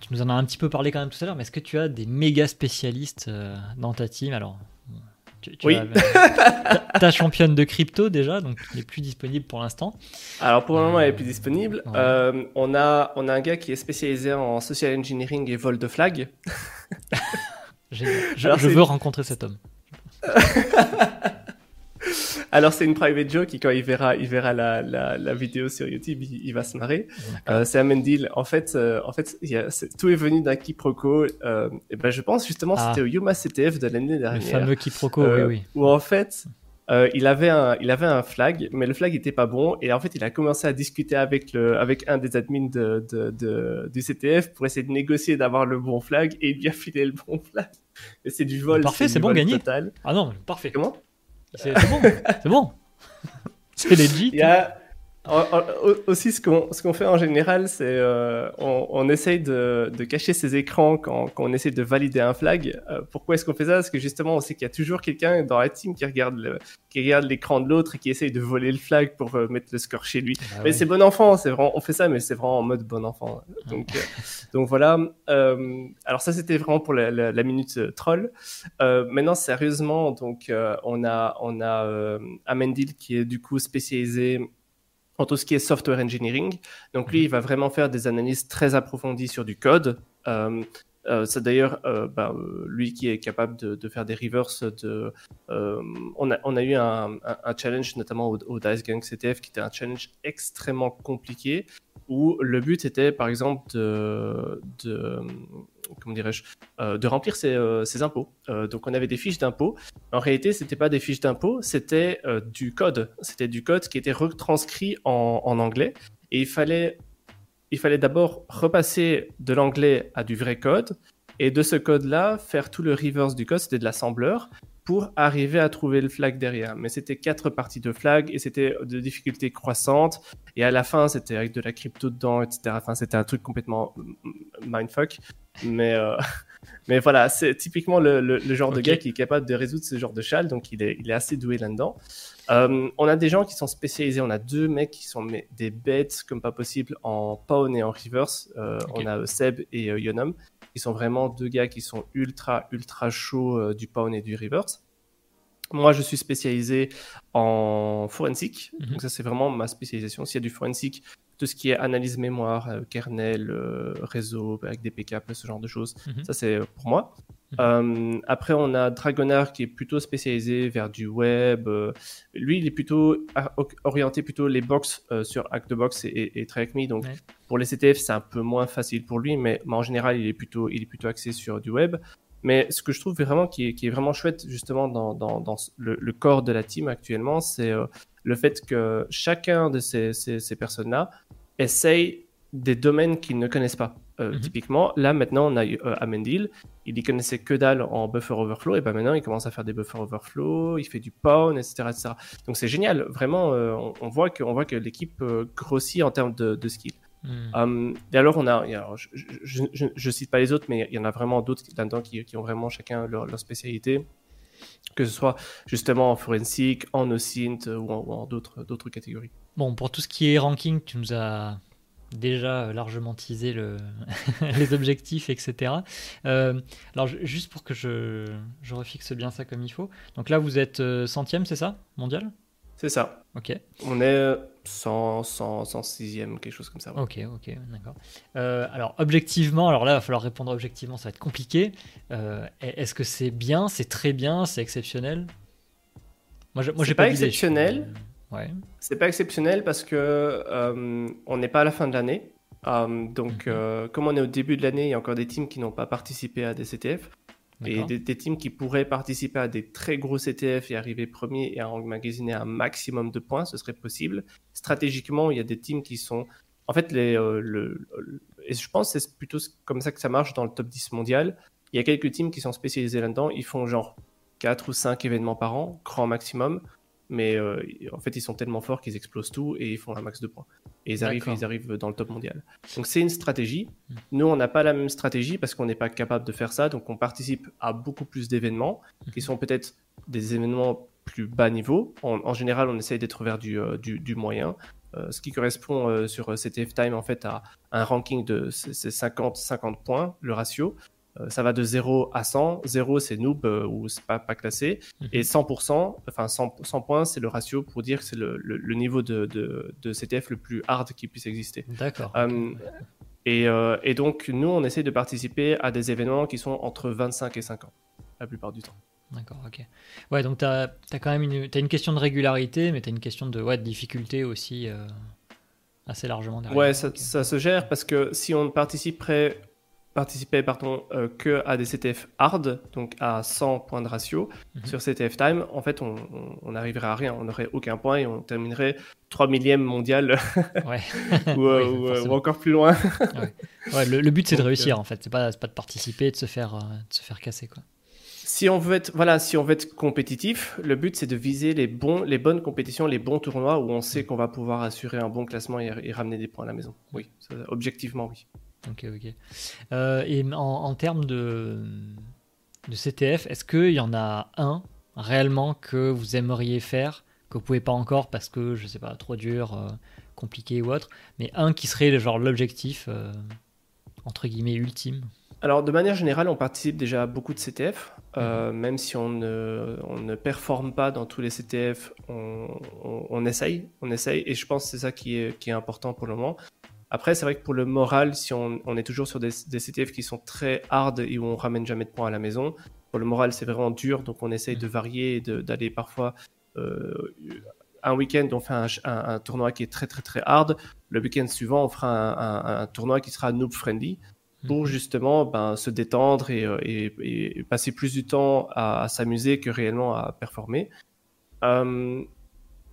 Tu nous en as un petit peu parlé quand même tout à l'heure, mais est-ce que tu as des méga spécialistes euh, dans ta team? Alors, oui. ta championne de crypto déjà, donc elle n'est plus disponible pour l'instant. Alors pour le moment, elle est plus disponible. Euh, on, a, on a un gars qui est spécialisé en social engineering et vol de flag. <laughs> je, je veux rencontrer cet homme. <laughs> Alors c'est une private joke et quand il verra, il verra la, la, la vidéo sur YouTube, il, va se marrer. Euh, c'est un Mendil. En fait, euh, en fait, y a, tout est venu d'un quiproquo. Euh, et ben je pense justement ah. c'était au Yuma CTF de l'année dernière. Le fameux quiproquo, oui, oui. Où en fait. Euh, il avait un, il avait un flag, mais le flag était pas bon. Et en fait, il a commencé à discuter avec le, avec un des admins de, de, de du CTF pour essayer de négocier d'avoir le bon flag. Et il lui a filé le bon flag. Et c'est du vol. Parfait, c'est bon, gagné. Total. Ah non, parfait. Comment? C'est bon, c'est bon. <laughs> C'est legit. Il y a aussi ce qu'on ce qu'on fait en général, c'est euh, on, on, essaye de, de, cacher ses écrans quand, quand, on essaie de valider un flag. Euh, pourquoi est-ce qu'on fait ça? Parce que justement, on sait qu'il y a toujours quelqu'un dans la team qui regarde le, qui regarde l'écran de l'autre et qui essaye de voler le flag pour euh, mettre le score chez lui. Bah mais c'est bon enfant, c'est vraiment on fait ça, mais c'est vraiment en mode bon enfant. Donc donc voilà. alors ça c'était vraiment pour la, la, la minute troll. maintenant sérieusement, donc on a on a Amendil qui est du coup spécialisé en tout ce qui est software engineering. Donc lui, mhm. il va vraiment faire des analyses très approfondies sur du code. Euh, euh, c'est d'ailleurs euh, bah, lui qui est capable de, faire des reverse. On, a, eu un, challenge notamment au, Dice Gang CTF qui était un challenge extrêmement compliqué où le but était par exemple de, comment dirais-je, euh, de remplir ses, euh, impôts. Euh, donc on avait des fiches d'impôts. En réalité, c'était pas des fiches d'impôts, c'était du code. C'était du code qui était retranscrit en, en anglais. Et il fallait, il fallait d'abord repasser de l'anglais à du vrai code. Et de ce code-là, faire tout le reverse du code, c'était de l'assembleur pour arriver à trouver le flag derrière. Mais c'était quatre parties de flag et c'était de difficultés croissantes. Et à la fin, c'était avec de la crypto dedans, etc. Enfin, c'était un truc complètement mindfuck. Mais, euh, <laughs> mais voilà, c'est typiquement le, le, genre de gars qui est capable de résoudre ce genre de châle, donc il est, il est assez doué là-dedans. Euh, on a des gens qui sont spécialisés, on a deux mecs qui sont des bêtes comme pas possible en pawn et en reverse. Euh, on a Seb et Yonom, qui sont vraiment deux gars qui sont ultra, ultra chauds du pawn et du reverse. Moi, je suis spécialisé en forensique. Mhm. Donc, ça, c'est vraiment ma spécialisation. S'il y a du forensique, tout ce qui est analyse mémoire, euh, kernel, euh, réseau, avec des PK, ce genre de choses, mhm. ça, c'est pour moi. Mhm. Euh, après, on a Dragonar qui est plutôt spécialisé vers du web. lui, il est plutôt orienté plutôt les box sur ActBox et, et TrackMe. Donc, pour les CTF, c'est un peu moins facile pour lui, mais, mais, en général, il est plutôt, il est plutôt axé sur du web. Mais ce que je trouve vraiment qui est, qui est vraiment chouette justement dans, dans, dans le, corps de la team actuellement, c'est euh, le fait que chacun de ces, ces, personnes-là essaye des domaines qu'ils ne connaissent pas. Euh, mhm. Typiquement, là maintenant, on a euh, Amendil, il y connaissait que dalle en buffer overflow, et ben maintenant il commence à faire des buffer overflow, il fait du pawn, etc. etc. Donc c'est génial, vraiment, on, voit que, on voit que l'équipe grossit en termes de, de skills. Hmm. Hum, et alors, on a, je, je, cite pas les autres, mais il y en a vraiment d'autres là-dedans qui, qui, ont vraiment chacun leur, spécialité, que ce soit justement en forensique, en OSINT ou en, d'autres, catégories. Bon, pour tout ce qui est ranking, tu nous as déjà largement teasé le <laughs> les objectifs, etc. Euh, alors, juste pour que je, je refixe bien ça comme il faut. Donc là, vous êtes euh, centième, c'est ça? Mondial? C'est ça. Ok. On est 100, 100, 106e, quelque chose comme ça. Ok, ok, d'accord. Euh, alors, objectivement, alors là, il va falloir répondre objectivement, ça va être compliqué. Euh, est-ce que c'est bien, c'est très bien, c'est exceptionnel? Moi, je, moi j'ai pas, pas exceptionnel. Ouais. C'est pas exceptionnel parce que euh, on n'est pas à la fin de l'année. donc, mhm. comme on est au début de l'année, il y a encore des teams qui n'ont pas participé à des CTF et des, teams qui pourraient participer à des très gros CTF et arriver premier et à emmagasiner un maximum de points, ce serait possible. Stratégiquement, il y a des teams qui sont... En fait, les, euh, le, et je pense que c'est plutôt comme ça que ça marche dans le top 10 mondial. Il y a quelques teams qui sont spécialisés là-dedans. Ils font genre 4 ou 5 événements par an, grand maximum mais euh, en fait ils sont tellement forts qu'ils explosent tout et ils font un max de points. Et ils arrivent, ils arrivent dans le top mondial. Donc c'est une stratégie. Nous, on n'a pas la même stratégie parce qu'on n'est pas capable de faire ça. Donc on participe à beaucoup plus d'événements qui hmm. sont peut-être des événements plus bas niveau. En, général, on essaye d'être vers du, euh, du, moyen. Euh, ce qui correspond sur CTF Time en fait à un ranking de 50-50 points, le ratio. Euh, ça va de 0 à 100. 0, c'est noob euh, ou c'est pas, pas classé. Mhm. Et 100%, enfin 100, 100 points, c'est le ratio pour dire que c'est le, le, niveau de, de, de, CTF le plus hard qui puisse exister. D'accord. Euh, et, et, donc, nous, on essaie de participer à des événements qui sont entre 25 et 50, la plupart du temps. D'accord, ok. Ouais, donc tu as, as, quand même une, as une question de régularité, mais tu as une question de, ouais, de difficulté aussi assez largement derrière. Ouais, ça, ça, se gère parce que si on participerait participer pardon, euh, que à des CTF hard, donc à 100 points de ratio. Mhm. Sur CTF time, en fait, on n'arriverait à rien. On n'aurait aucun point et on terminerait 3 millième mondial <laughs> euh, <laughs> euh, ou, encore plus loin. <laughs> ouais. le, but, c'est de réussir, en fait. C'est pas, pas de participer, de se faire, de se faire casser. Quoi. Si on veut être, voilà, si on veut être compétitif, le but c'est de viser les bons, les bonnes compétitions, les bons tournois où on sait qu'on va pouvoir assurer un bon classement et, et ramener des points à la maison. Oui, objectivement oui. Ok, ok. Euh, et en, termes de, de CTF, est-ce qu'il y en a un réellement que vous aimeriez faire, que vous pouvez pas encore parce que, je sais pas, trop dur, euh, compliqué ou autre, mais un qui serait genre l'objectif, euh, entre guillemets, ultime? Alors, de manière générale, on participe déjà à beaucoup de CTF. Mhm. même si on ne, on ne, performe pas dans tous les CTF, on, on, essaye, on essaye, et je pense que c'est ça qui est, qui est important pour le moment. Après, c'est vrai que pour le moral, si on, est toujours sur des, CTF qui sont très hard et où on ramène jamais de points à la maison, pour le moral, c'est vraiment dur. Donc, on essaye de mm. varier et d'aller parfois. Euh, un week-end, on fait un, tournoi qui est très, très, très hard. Le week-end suivant, on fera un, tournoi qui sera noob friendly pour mm. justement ben, se détendre euh, et, passer plus du temps à, s'amuser que réellement à performer. Euh,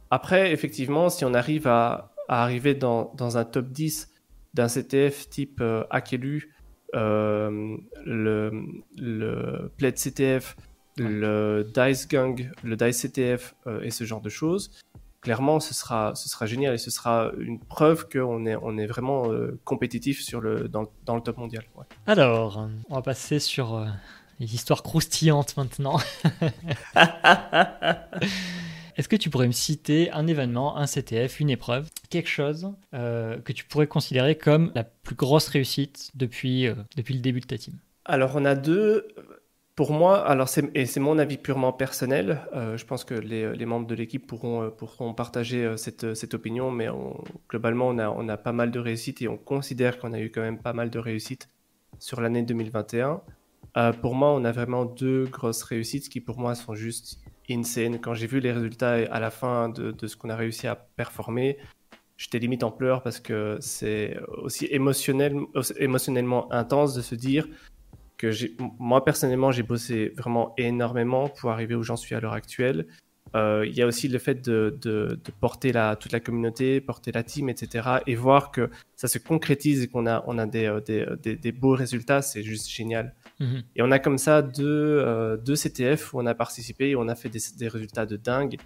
après, effectivement, si on arrive à à arriver dans, dans un top 10 d'un CTF type euh, Akelu, euh, le, le Pled CTF, le Dice Gang, le Dice CTF euh, et ce genre de choses. clairement, ce sera, ce sera génial et ce sera une preuve qu'on est, on est vraiment compétitif sur le, dans, dans le top mondial. Alors, on va passer sur les histoires croustillantes maintenant. <laughs> <laughs> Est-ce que tu pourrais me citer un événement, un CTF, une épreuve, quelque chose euh, que tu pourrais considérer comme la plus grosse réussite depuis, euh, depuis le début de ta team? Alors on a deux. Pour moi, alors c'est, et c'est mon avis purement personnel, euh, je pense que les, membres de l'équipe pourront, pourront partager cette, cette opinion, mais globalement on a, on a pas mal de réussites et on considère qu'on a eu quand même pas mal de réussites sur l'année 2021. pour moi, on a vraiment deux grosses réussites qui pour moi sont juste insane. Quand j'ai vu les résultats à la fin de, ce qu'on a réussi à performer, j'étais limite en pleurs parce que c'est aussi émotionnel, émotionnellement intense de se dire que moi personnellement j'ai bossé vraiment énormément pour arriver où j'en suis à l'heure actuelle. Euh, il y a aussi le fait de, porter toute la communauté, porter la team, etc. Et voir que ça se concrétise et qu'on a, euh, des beaux résultats, c'est juste génial. Mhm. Et on a comme ça deux, euh, deux, CTF où on a participé et on a fait des, des résultats de dingue.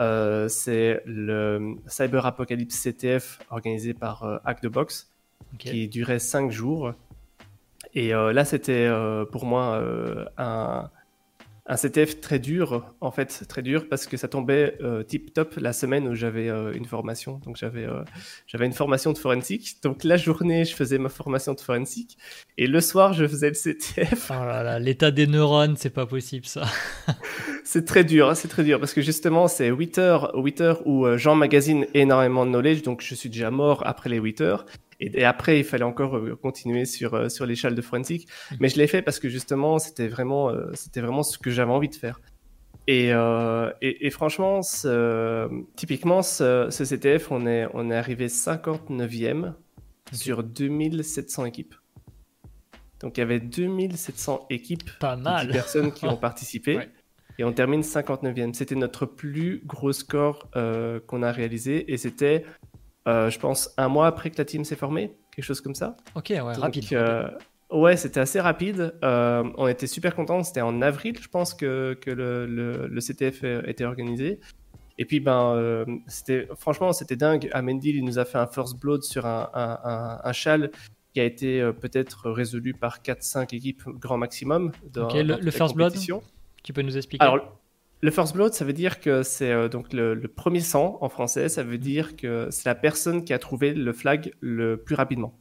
Euh, c'est le Cyber Apocalypse CTF organisé par euh, Hack the Box qui durait 5 jours. Et là, c'était pour moi un, un CTF très dur, en fait, très dur, parce que ça tombait euh, tip top la semaine où j'avais euh, une formation. Donc j'avais euh, j'avais une formation de forensique. Donc la journée, je faisais ma formation de forensique, et le soir, je faisais le CTF. Oh là là, l'état des neurones, c'est pas possible ça. <laughs> c'est très dur, hein, c'est très dur, parce que justement, c'est 8 heures, 8 heures où j'emmagasine énormément de knowledge, donc je suis déjà mort après les 8 heures. Et, après, il fallait encore euh, continuer sur, euh, sur l'échelle de forensique. Mmh. Mais je l'ai fait parce que justement, c'était vraiment, euh, c'était vraiment ce que j'avais envie de faire. Et, et, franchement, typiquement, ce, CTF, on est, on est arrivé 59e sur 2700 équipes. Donc il y avait 2700 équipes, Pas mal. de personnes qui <laughs> ont participé. Et on termine 59e. C'était notre plus gros score qu'on a réalisé. Et c'était euh, je pense, un mois après que la team s'est formée, quelque chose comme ça. Ok, ouais, rapide. Euh, ouais, c'était assez rapide. Euh, on était super contents. C'était en avril, je pense, que, que le, le, CTF était organisé. Et puis, ben, c'était, franchement, c'était dingue. Amendi, il nous a fait un first blood sur un, un, un, châle qui a été peut-être résolu par 4-5 équipes grand maximum. Dans, le, first blood, tu peux nous expliquer? Le first blood, ça veut dire que c'est euh, donc le, premier sang en français. Ça veut dire que c'est la personne qui a trouvé le flag le plus rapidement.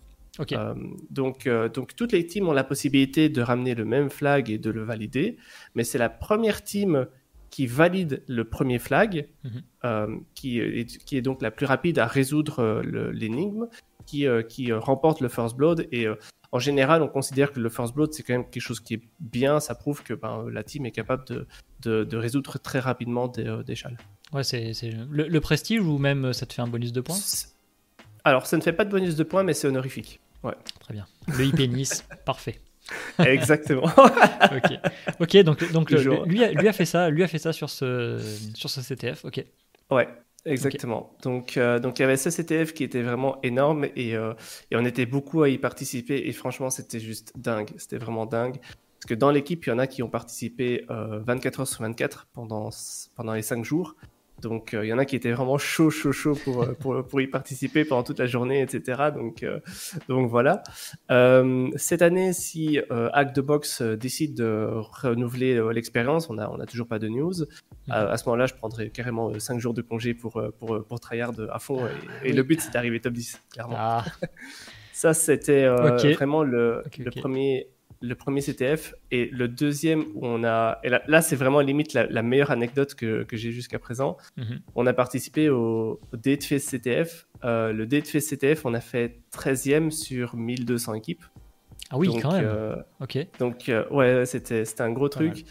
Euh, donc, euh, donc toutes les teams ont la possibilité de ramener le même flag et de le valider, mais c'est la première team qui valide le premier flag, mhm. qui, est, qui est donc la plus rapide à résoudre l'énigme, qui, qui remporte le first blood. Et en général, on considère que le first blood, c'est quand même quelque chose qui est bien. Ça prouve que ben, la team est capable de, de, résoudre très rapidement des, euh, des châles. Ouais, c'est le, prestige ou même euh, ça te fait un bonus de points Alors, ça ne fait pas de bonus de points, mais c'est honorifique. Ouais. Très bien. Le IP Nice, <laughs> parfait. Exactement. <laughs> ok. Ok, donc, donc lui, a, lui, a, fait ça, lui a fait ça sur ce, sur ce CTF. Ok. Ouais. Exactement. Donc, euh, donc il y avait ce CTF qui était vraiment énorme et, euh, et, on était beaucoup à y participer et franchement c'était juste dingue. C'était vraiment dingue. Parce que dans l'équipe, il y en a qui ont participé 24 euh, heures sur 24 pendant, pendant les 5 jours. Donc, il y en a qui étaient vraiment chaud, chaud, chaud pour, pour, pour, y participer pendant toute la journée, etc. Donc, donc voilà. cette année, si Hack the Box décide de renouveler l'expérience, on n'a on a toujours pas de news. Mhm. À, ce moment-là, je prendrais carrément 5 jours de congé pour, pour, pour tryhard à fond. Et, le but, c'est d'arriver top 10, clairement. Ah. <laughs> Ça, c'était vraiment le, le premier le premier CTF et le deuxième où on a et là, c'est vraiment limite la, meilleure anecdote que, que j'ai jusqu'à présent. Mhm. on a participé au, au CTF euh, le Datefest CTF on a fait 13e sur 1200 équipes. Ah oui quand même. euh, ok. donc euh, ouais c'était c'était un gros truc.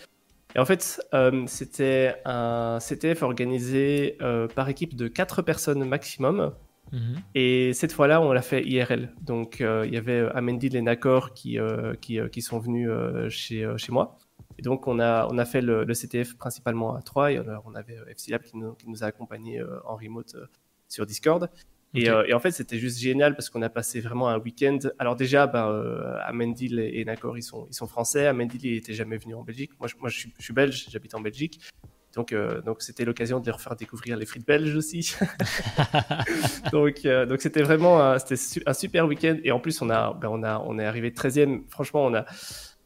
et en fait c'était un CTF organisé par équipe de 4 personnes maximum Mhm. Et cette fois-là, on l'a fait IRL. Donc, euh, il y avait euh, Amendil et Nakor qui, euh, qui, qui, sont venus chez, chez moi. Et donc, on a, on a fait le, CTF principalement à 3. Et on, avait FCLab qui nous, qui nous a accompagnés en remote sur Discord. Et, et, en fait, c'était juste génial parce qu'on a passé vraiment un week-end. Alors déjà, ben, Amendil et, Nakor, ils sont, ils sont français. Amendil, il n'était jamais venu en Belgique. Moi, je, moi, je suis, je suis belge, j'habite en Belgique. Donc, euh, donc c'était l'occasion de leur faire découvrir les frites belges aussi. <laughs> donc, euh, donc c'était vraiment un, super week-end. Et en plus, on a, ben on a, on est arrivé 13e. Franchement, on a,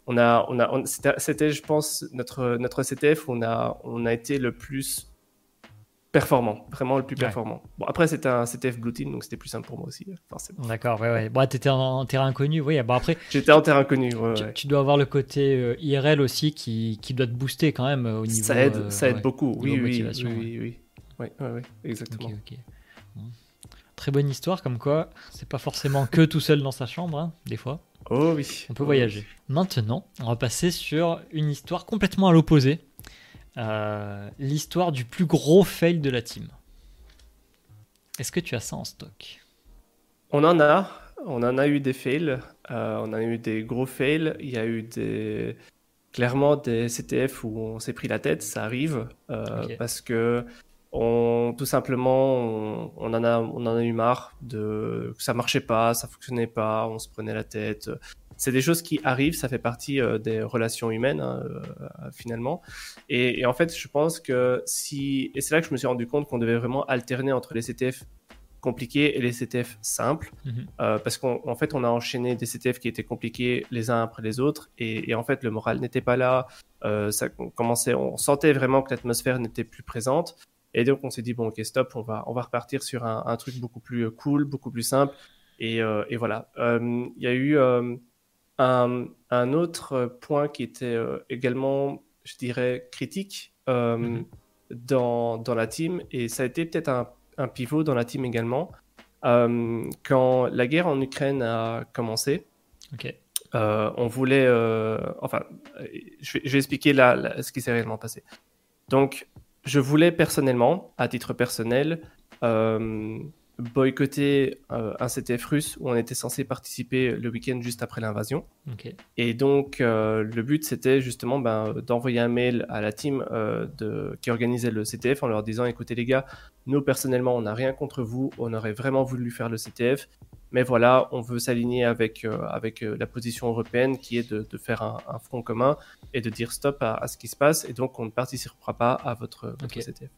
on a, on a, c'était, je pense, notre, notre CTF où on a, on a été le plus performant, vraiment le plus performant. Bon, après, c'était un CTF Blue Team, donc c'était plus simple pour moi aussi, forcément. D'accord, ouais, ouais. Bon, t'étais en, en, terrain inconnu, oui. Bon, après. <laughs> J'étais en terrain inconnu, ouais, tu, tu, dois avoir le côté euh, IRL aussi qui, qui, doit te booster quand même au niveau. Ça aide, euh, ça aide beaucoup, oui, oui, oui, oui, oui. Oui, oui, exactement. Okay, okay. Bon. Très bonne histoire, comme quoi, c'est pas forcément que tout seul dans sa chambre, hein, des fois. Oh oui. On peut voyager. Maintenant, on va passer sur une histoire complètement à l'opposé. Euh, l'histoire du plus gros fail de la team. Est-ce que tu as ça en stock? On en a. On en a eu des fails. Euh, on a eu des gros fails. Il y a eu des clairement des CTF où on s'est pris la tête. Ça arrive euh, okay. parce que on, tout simplement, on, on, en a, on en a eu marre de que ça marchait pas, ça fonctionnait pas, on se prenait la tête. C'est des choses qui arrivent, ça fait partie euh, des relations humaines hein, euh, finalement. Et, et, en fait, je pense que si et c'est là que je me suis rendu compte qu'on devait vraiment alterner entre les CTF compliqués et les CTF simples, -hmm. euh, parce qu'en fait, on a enchaîné des CTF qui étaient compliqués les uns après les autres, et, et en fait, le moral n'était pas là. Ça commençait, on sentait vraiment que l'atmosphère n'était plus présente. Et donc on s'est dit bon ok stop, on va on va repartir sur un, un truc beaucoup plus cool, beaucoup plus simple. Et, euh, et voilà. Il y a eu euh, un, un, autre point qui était euh, également, je dirais, critique mm -hmm. dans, dans la team. Et ça a été peut-être un, un, pivot dans la team également. quand la guerre en Ukraine a commencé, okay. on voulait... enfin, je vais, je vais expliquer là, là ce qui s'est réellement passé. Donc, je voulais personnellement, à titre personnel, euh, boycotter euh, un CTF russe où on était censé participer le week-end juste après l'invasion. Okay. Et donc, euh, le but, c'était justement ben, d'envoyer un mail à la team euh, de, qui organisait le CTF en leur disant, écoutez les gars, nous personnellement, on n'a rien contre vous, on aurait vraiment voulu faire le CTF, mais voilà, on veut s'aligner avec, euh, avec la position européenne qui est de, de faire un, un, front commun et de dire stop à, à, ce qui se passe, et donc on ne participera pas à votre, votre okay. CTF.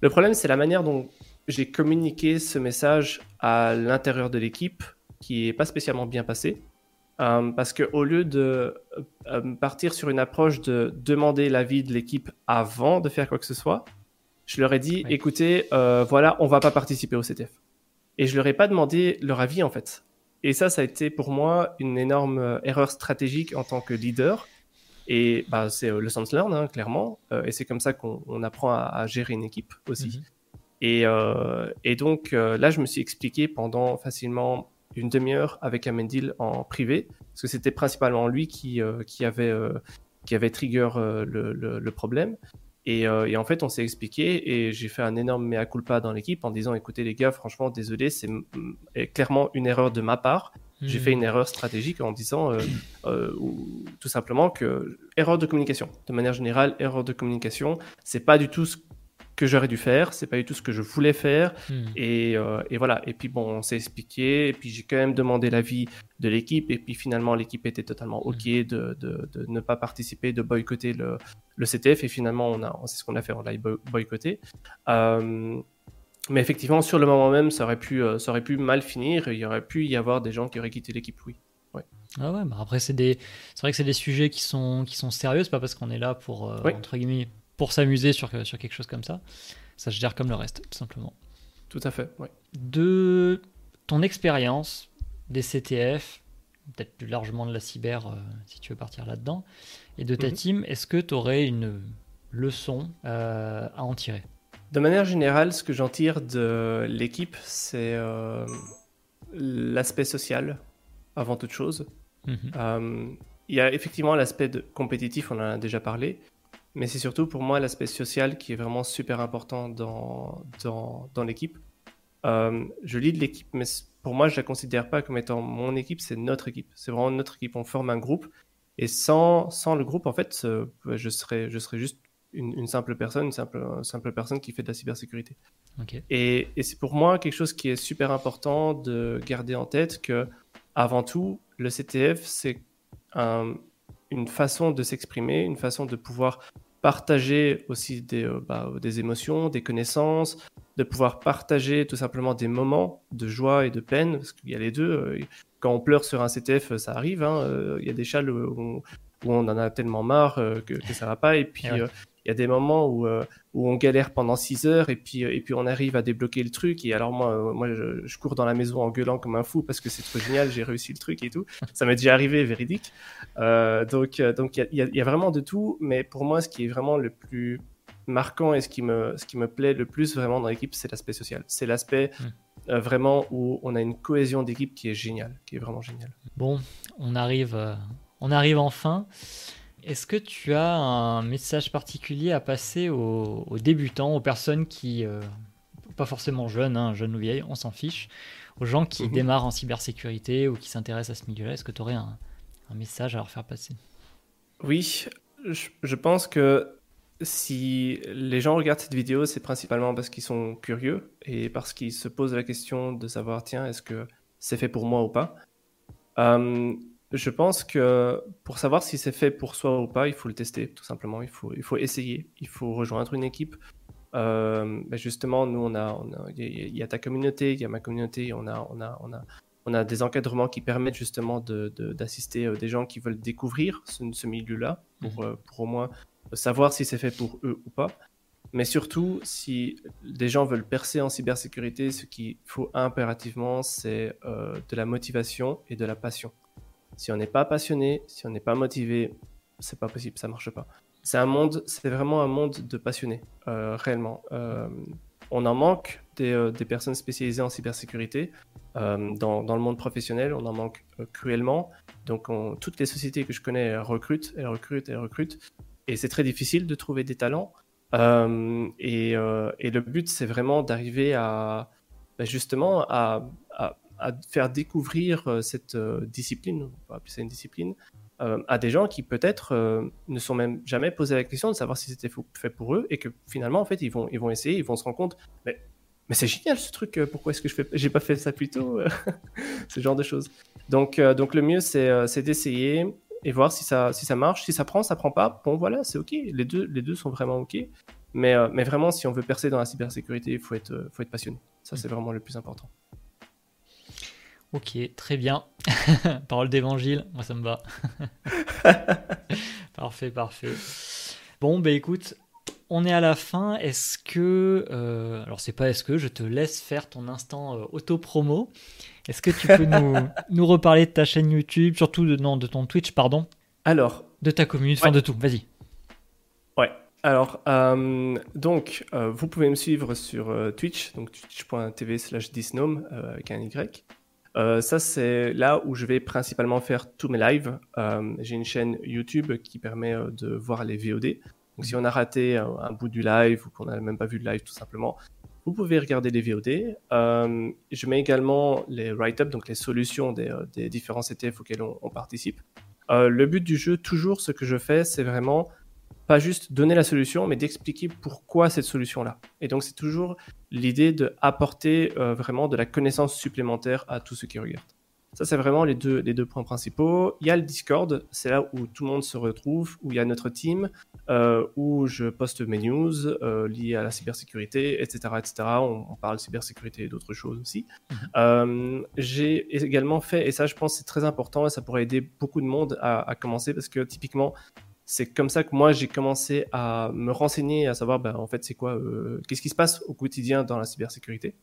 Le problème, c'est la manière dont j'ai communiqué ce message à l'intérieur de l'équipe qui n'est pas spécialement bien passé. Euh, parce qu'au lieu de euh, partir sur une approche de demander l'avis de l'équipe avant de faire quoi que ce soit, je leur ai dit oui. écoutez, euh, voilà, on va pas participer au CTF. Et je leur ai pas demandé leur avis en fait. Et ça, ça a été pour moi une énorme euh, erreur stratégique en tant que leader. Et bah, c'est le sense learn, hein, clairement. Euh, et c'est comme ça qu'on apprend à, à, gérer une équipe aussi. Mm -hmm. Et, euh, et donc euh, là, je me suis expliqué pendant facilement une demi-heure avec Amendil en privé, parce que c'était principalement lui qui, euh, qui, avait, qui avait trigger le, le, le, problème. Et, et, en fait, on s'est expliqué et j'ai fait un énorme mea culpa dans l'équipe en disant écoutez, les gars, franchement, désolé, c'est clairement une erreur de ma part. Mmh. J'ai fait une erreur stratégique en disant euh, euh, ou, tout simplement que erreur de communication. De manière générale, erreur de communication, c'est pas du tout ce que j'aurais dû faire, c'est pas du tout ce que je voulais faire. Hmm. Mmh. Et, euh, et, voilà. Et puis bon, on s'est expliqué. Et puis j'ai quand même demandé l'avis de l'équipe. Et puis finalement, l'équipe était totalement ok mmh. de, de, de, ne pas participer, de boycotter le, le CTF. Et finalement, on a, c'est ce qu'on a fait, on l'a boycotté. Euh, mais effectivement, sur le moment même, ça aurait pu, euh, ça aurait pu mal finir. Il y aurait pu y avoir des gens qui auraient quitté l'équipe, oui. Ouais. Ah ouais, bah après c'est des, c'est vrai que c'est des sujets qui sont qui sont sérieux. C'est pas parce qu'on est là pour euh, oui. entre guillemets pour s'amuser sur, sur quelque chose comme ça. Ça se gère comme le reste, tout simplement. Tout à fait, oui. De ton expérience des CTF, peut-être plus largement de la cyber, euh, si tu veux partir là-dedans, et de ta -hmm. team, est-ce que tu aurais une leçon euh, à en tirer? De manière générale, ce que j'en tire de l'équipe, c'est euh, l'aspect social, avant toute chose. -hmm. Il y a effectivement l'aspect compétitif, on en a déjà parlé, mais c'est surtout pour moi l'aspect social qui est vraiment super important dans, dans, dans l'équipe. Euh, je lead l'équipe, mais pour moi, je la considère pas comme étant mon équipe, c'est notre équipe. C'est vraiment notre équipe. On forme un groupe. Et sans, sans le groupe, en fait, je serais, je serais juste une, une, simple personne, une simple, une simple personne qui fait de la cybersécurité. Okay. Et, et c'est pour moi quelque chose qui est super important de garder en tête que, avant tout, le CTF, c'est un, une façon de s'exprimer, une façon de pouvoir partager aussi des, euh, bah, des émotions, des connaissances, de pouvoir partager tout simplement des moments de joie et de peine, parce qu'il y a les deux. Euh, quand on pleure sur un CTF, ça arrive. Hein, euh, il y a des chats où, on en a tellement marre que, que, ça va pas. Et puis, il y a des moments où, euh, où on galère pendant 6 heures et puis, euh, et puis on arrive à débloquer le truc. Et alors, moi, euh, moi je, cours dans la maison en gueulant comme un fou parce que c'est trop génial, j'ai réussi le truc et tout. Ça m'est déjà arrivé, véridique. donc, donc il y, y, a vraiment de tout. Mais pour moi, ce qui est vraiment le plus marquant et ce qui me, ce qui me plaît le plus vraiment dans l'équipe, c'est l'aspect social. C'est l'aspect hmm. vraiment où on a une cohésion d'équipe qui est géniale, qui est vraiment géniale. Bon, on arrive, on arrive enfin. Est-ce que tu as un message particulier à passer aux, débutants, aux personnes qui, euh, pas forcément jeunes, hein, jeunes ou vieilles, on s'en fiche, aux gens qui mhm. démarrent en cybersécurité ou qui s'intéressent à ce milieu-là Est-ce que tu aurais un, message à leur faire passer? Oui, je, pense que si les gens regardent cette vidéo, c'est principalement parce qu'ils sont curieux et parce qu'ils se posent la question de savoir, tiens, est-ce que c'est fait pour moi ou pas? Euh, je pense que pour savoir si c'est fait pour soi ou pas, il faut le tester, tout simplement. Il faut, il faut essayer. Il faut rejoindre une équipe. Euh, ben justement, nous, on a, il y, a ta communauté, il y a ma communauté, on a, on a, on a, on a des encadrements qui permettent justement d'assister de, euh, des gens qui veulent découvrir ce, milieu-là pour, mhm. euh, pour au moins savoir si c'est fait pour eux ou pas. Mais surtout, si des gens veulent percer en cybersécurité, ce qu'il faut impérativement, c'est de la motivation et de la passion. Si on n'est pas passionné, si on n'est pas motivé, c'est pas possible, ça marche pas. C'est un monde, c'est vraiment un monde de passionnés, euh, réellement. Euh, on en manque des, euh, des, personnes spécialisées en cybersécurité dans, le monde professionnel, on en manque cruellement. Donc, toutes les sociétés que je connais recrutent, elles recrutent, elles recrutent, et c'est très difficile de trouver des talents. Et, le but, c'est vraiment d'arriver à bah, justement à à faire découvrir euh, cette euh, discipline, on va appeler ça une discipline, euh, à des gens qui peut-être ne sont même jamais posé la question de savoir si c'était fait pour eux et que finalement en fait ils vont ils vont essayer ils vont se rendre compte mais mais c'est génial ce truc pourquoi est-ce que je fais j'ai pas fait ça plus tôt <laughs> ce genre de choses. Donc donc le mieux c'est d'essayer et voir si ça si ça marche. Si ça prend ça prend pas bon voilà c'est ok. Les deux les deux sont vraiment ok. Mais mais vraiment si on veut percer dans la cybersécurité il faut être faut être passionné. Ça c'est vraiment le plus important Ok, très bien. <laughs> Parole d'évangile, moi ça me va. <laughs> parfait, parfait. Bon, bah écoute, on est à la fin. Est-ce que. Euh, alors, c'est pas est-ce que, je te laisse faire ton instant euh, auto-promo. Est-ce que tu peux <laughs> nous, nous, reparler de ta chaîne YouTube, surtout de, non, de ton Twitch, pardon Alors. De ta communauté, enfin de tout, vas-y. Ouais. Alors, euh, donc, vous pouvez me suivre sur Twitch, donc twitch.tv slash disnome avec un Y. Euh, ça, c'est là où je vais principalement faire tous mes lives. Euh, j'ai une chaîne YouTube qui permet euh, de voir les VOD. Donc, si on a raté un, bout du live ou qu'on n'a même pas vu le live, tout simplement, vous pouvez regarder les VOD. je mets également les write-up, donc les solutions des, différents CTF auxquels on participe. le but du jeu, toujours, ce que je fais, c'est vraiment pas juste donner la solution, mais d'expliquer pourquoi cette solution-là. Et donc, c'est toujours l'idée d'apporter euh, vraiment de la connaissance supplémentaire à tous ceux qui regardent. Ça, c'est vraiment les deux, les deux points principaux. Il y a le Discord, c'est là où tout le monde se retrouve, où il y a notre team, euh, où je poste mes news euh, liées à la cybersécurité, etc. etc. On, parle cybersécurité et d'autres choses aussi. Mhm. J'ai également fait, et ça je pense c'est très important, et ça pourrait aider beaucoup de monde à, à commencer, parce que typiquement, c'est comme ça que moi j'ai commencé à me renseigner, à savoir ben, en fait c'est quoi, euh, qu'est-ce qui se passe au quotidien dans la cybersécurité.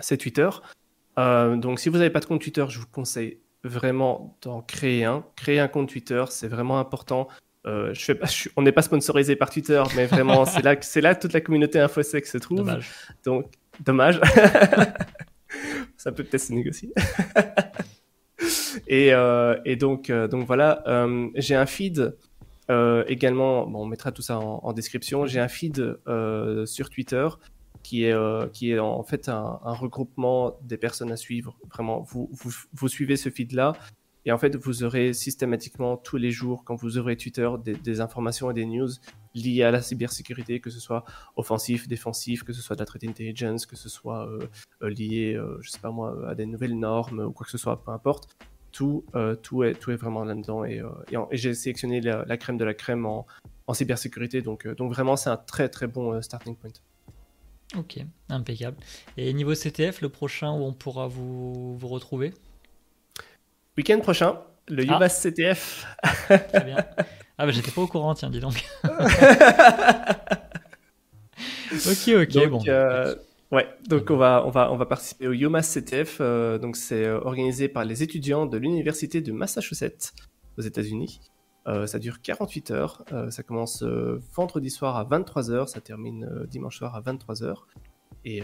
C'est Twitter. Euh, donc si vous n'avez pas de compte Twitter, je vous conseille vraiment d'en créer un. Créer un compte Twitter, c'est vraiment important. Euh, je fais pas, on n'est pas sponsorisé par Twitter, mais vraiment c'est là que c'est là toute la communauté InfoSec se trouve. Dommage. Donc dommage. ça peut peut-être se négocier. et, et donc donc voilà, j'ai un feed euh, également, on mettra tout ça en, description. J'ai un feed euh, sur Twitter qui est, euh, qui est en fait un, regroupement des personnes à suivre. Vraiment, vous, vous, suivez ce feed-là et en fait, vous aurez systématiquement tous les jours, quand vous aurez Twitter, des, informations et des news liées à la cybersécurité, que ce soit offensif, défensif, que ce soit de la threat intelligence, que ce soit lié, je sais pas moi, à des nouvelles normes ou quoi que ce soit, peu importe tout, euh, tout, est, tout est vraiment là-dedans. Et, euh, et, j'ai sélectionné la, crème de la crème en, en cybersécurité. Donc, donc vraiment, c'est un très très bon starting point. Ok, impeccable. Et niveau CTF, le prochain où on pourra vous, vous retrouver? Week-end prochain, le ah. CTF. Très bien. Ah bah j'étais pas au courant, tiens, dis donc. <laughs> <laughs> ok, ok, bon. Euh, ouais, donc on va, on, va, on va participer au UMass CTF. Euh, donc c'est euh, organisé par les étudiants de l'université de Massachusetts aux États-Unis. ça dure 48 heures. ça commence vendredi soir à 23h, ça termine dimanche soir à 23h. Et,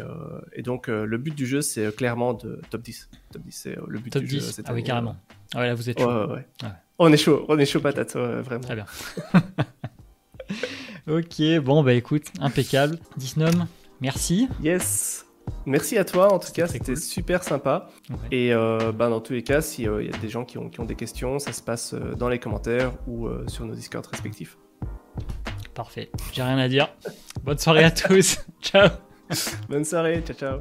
donc le but du jeu, c'est clairement de top 10. Top 10, c'est le but du jeu. ah oui, carrément. Ah ouais, là vous êtes chaud. Ouais, ouais. On est chaud, on est chaud patate, vraiment. Très bien. <laughs> ok, bon bah écoute, impeccable. Disnom, merci. Yes. Merci à toi, en tout cas, c'était super sympa. Et euh, bah, dans tous les cas, s'il euh, y a des gens qui ont, qui ont, des questions, ça se passe euh, dans les commentaires ou sur nos Discord respectifs. Parfait, j'ai rien à dire. Bonne soirée à tous. <laughs> ciao. Bonne soirée, ciao ciao.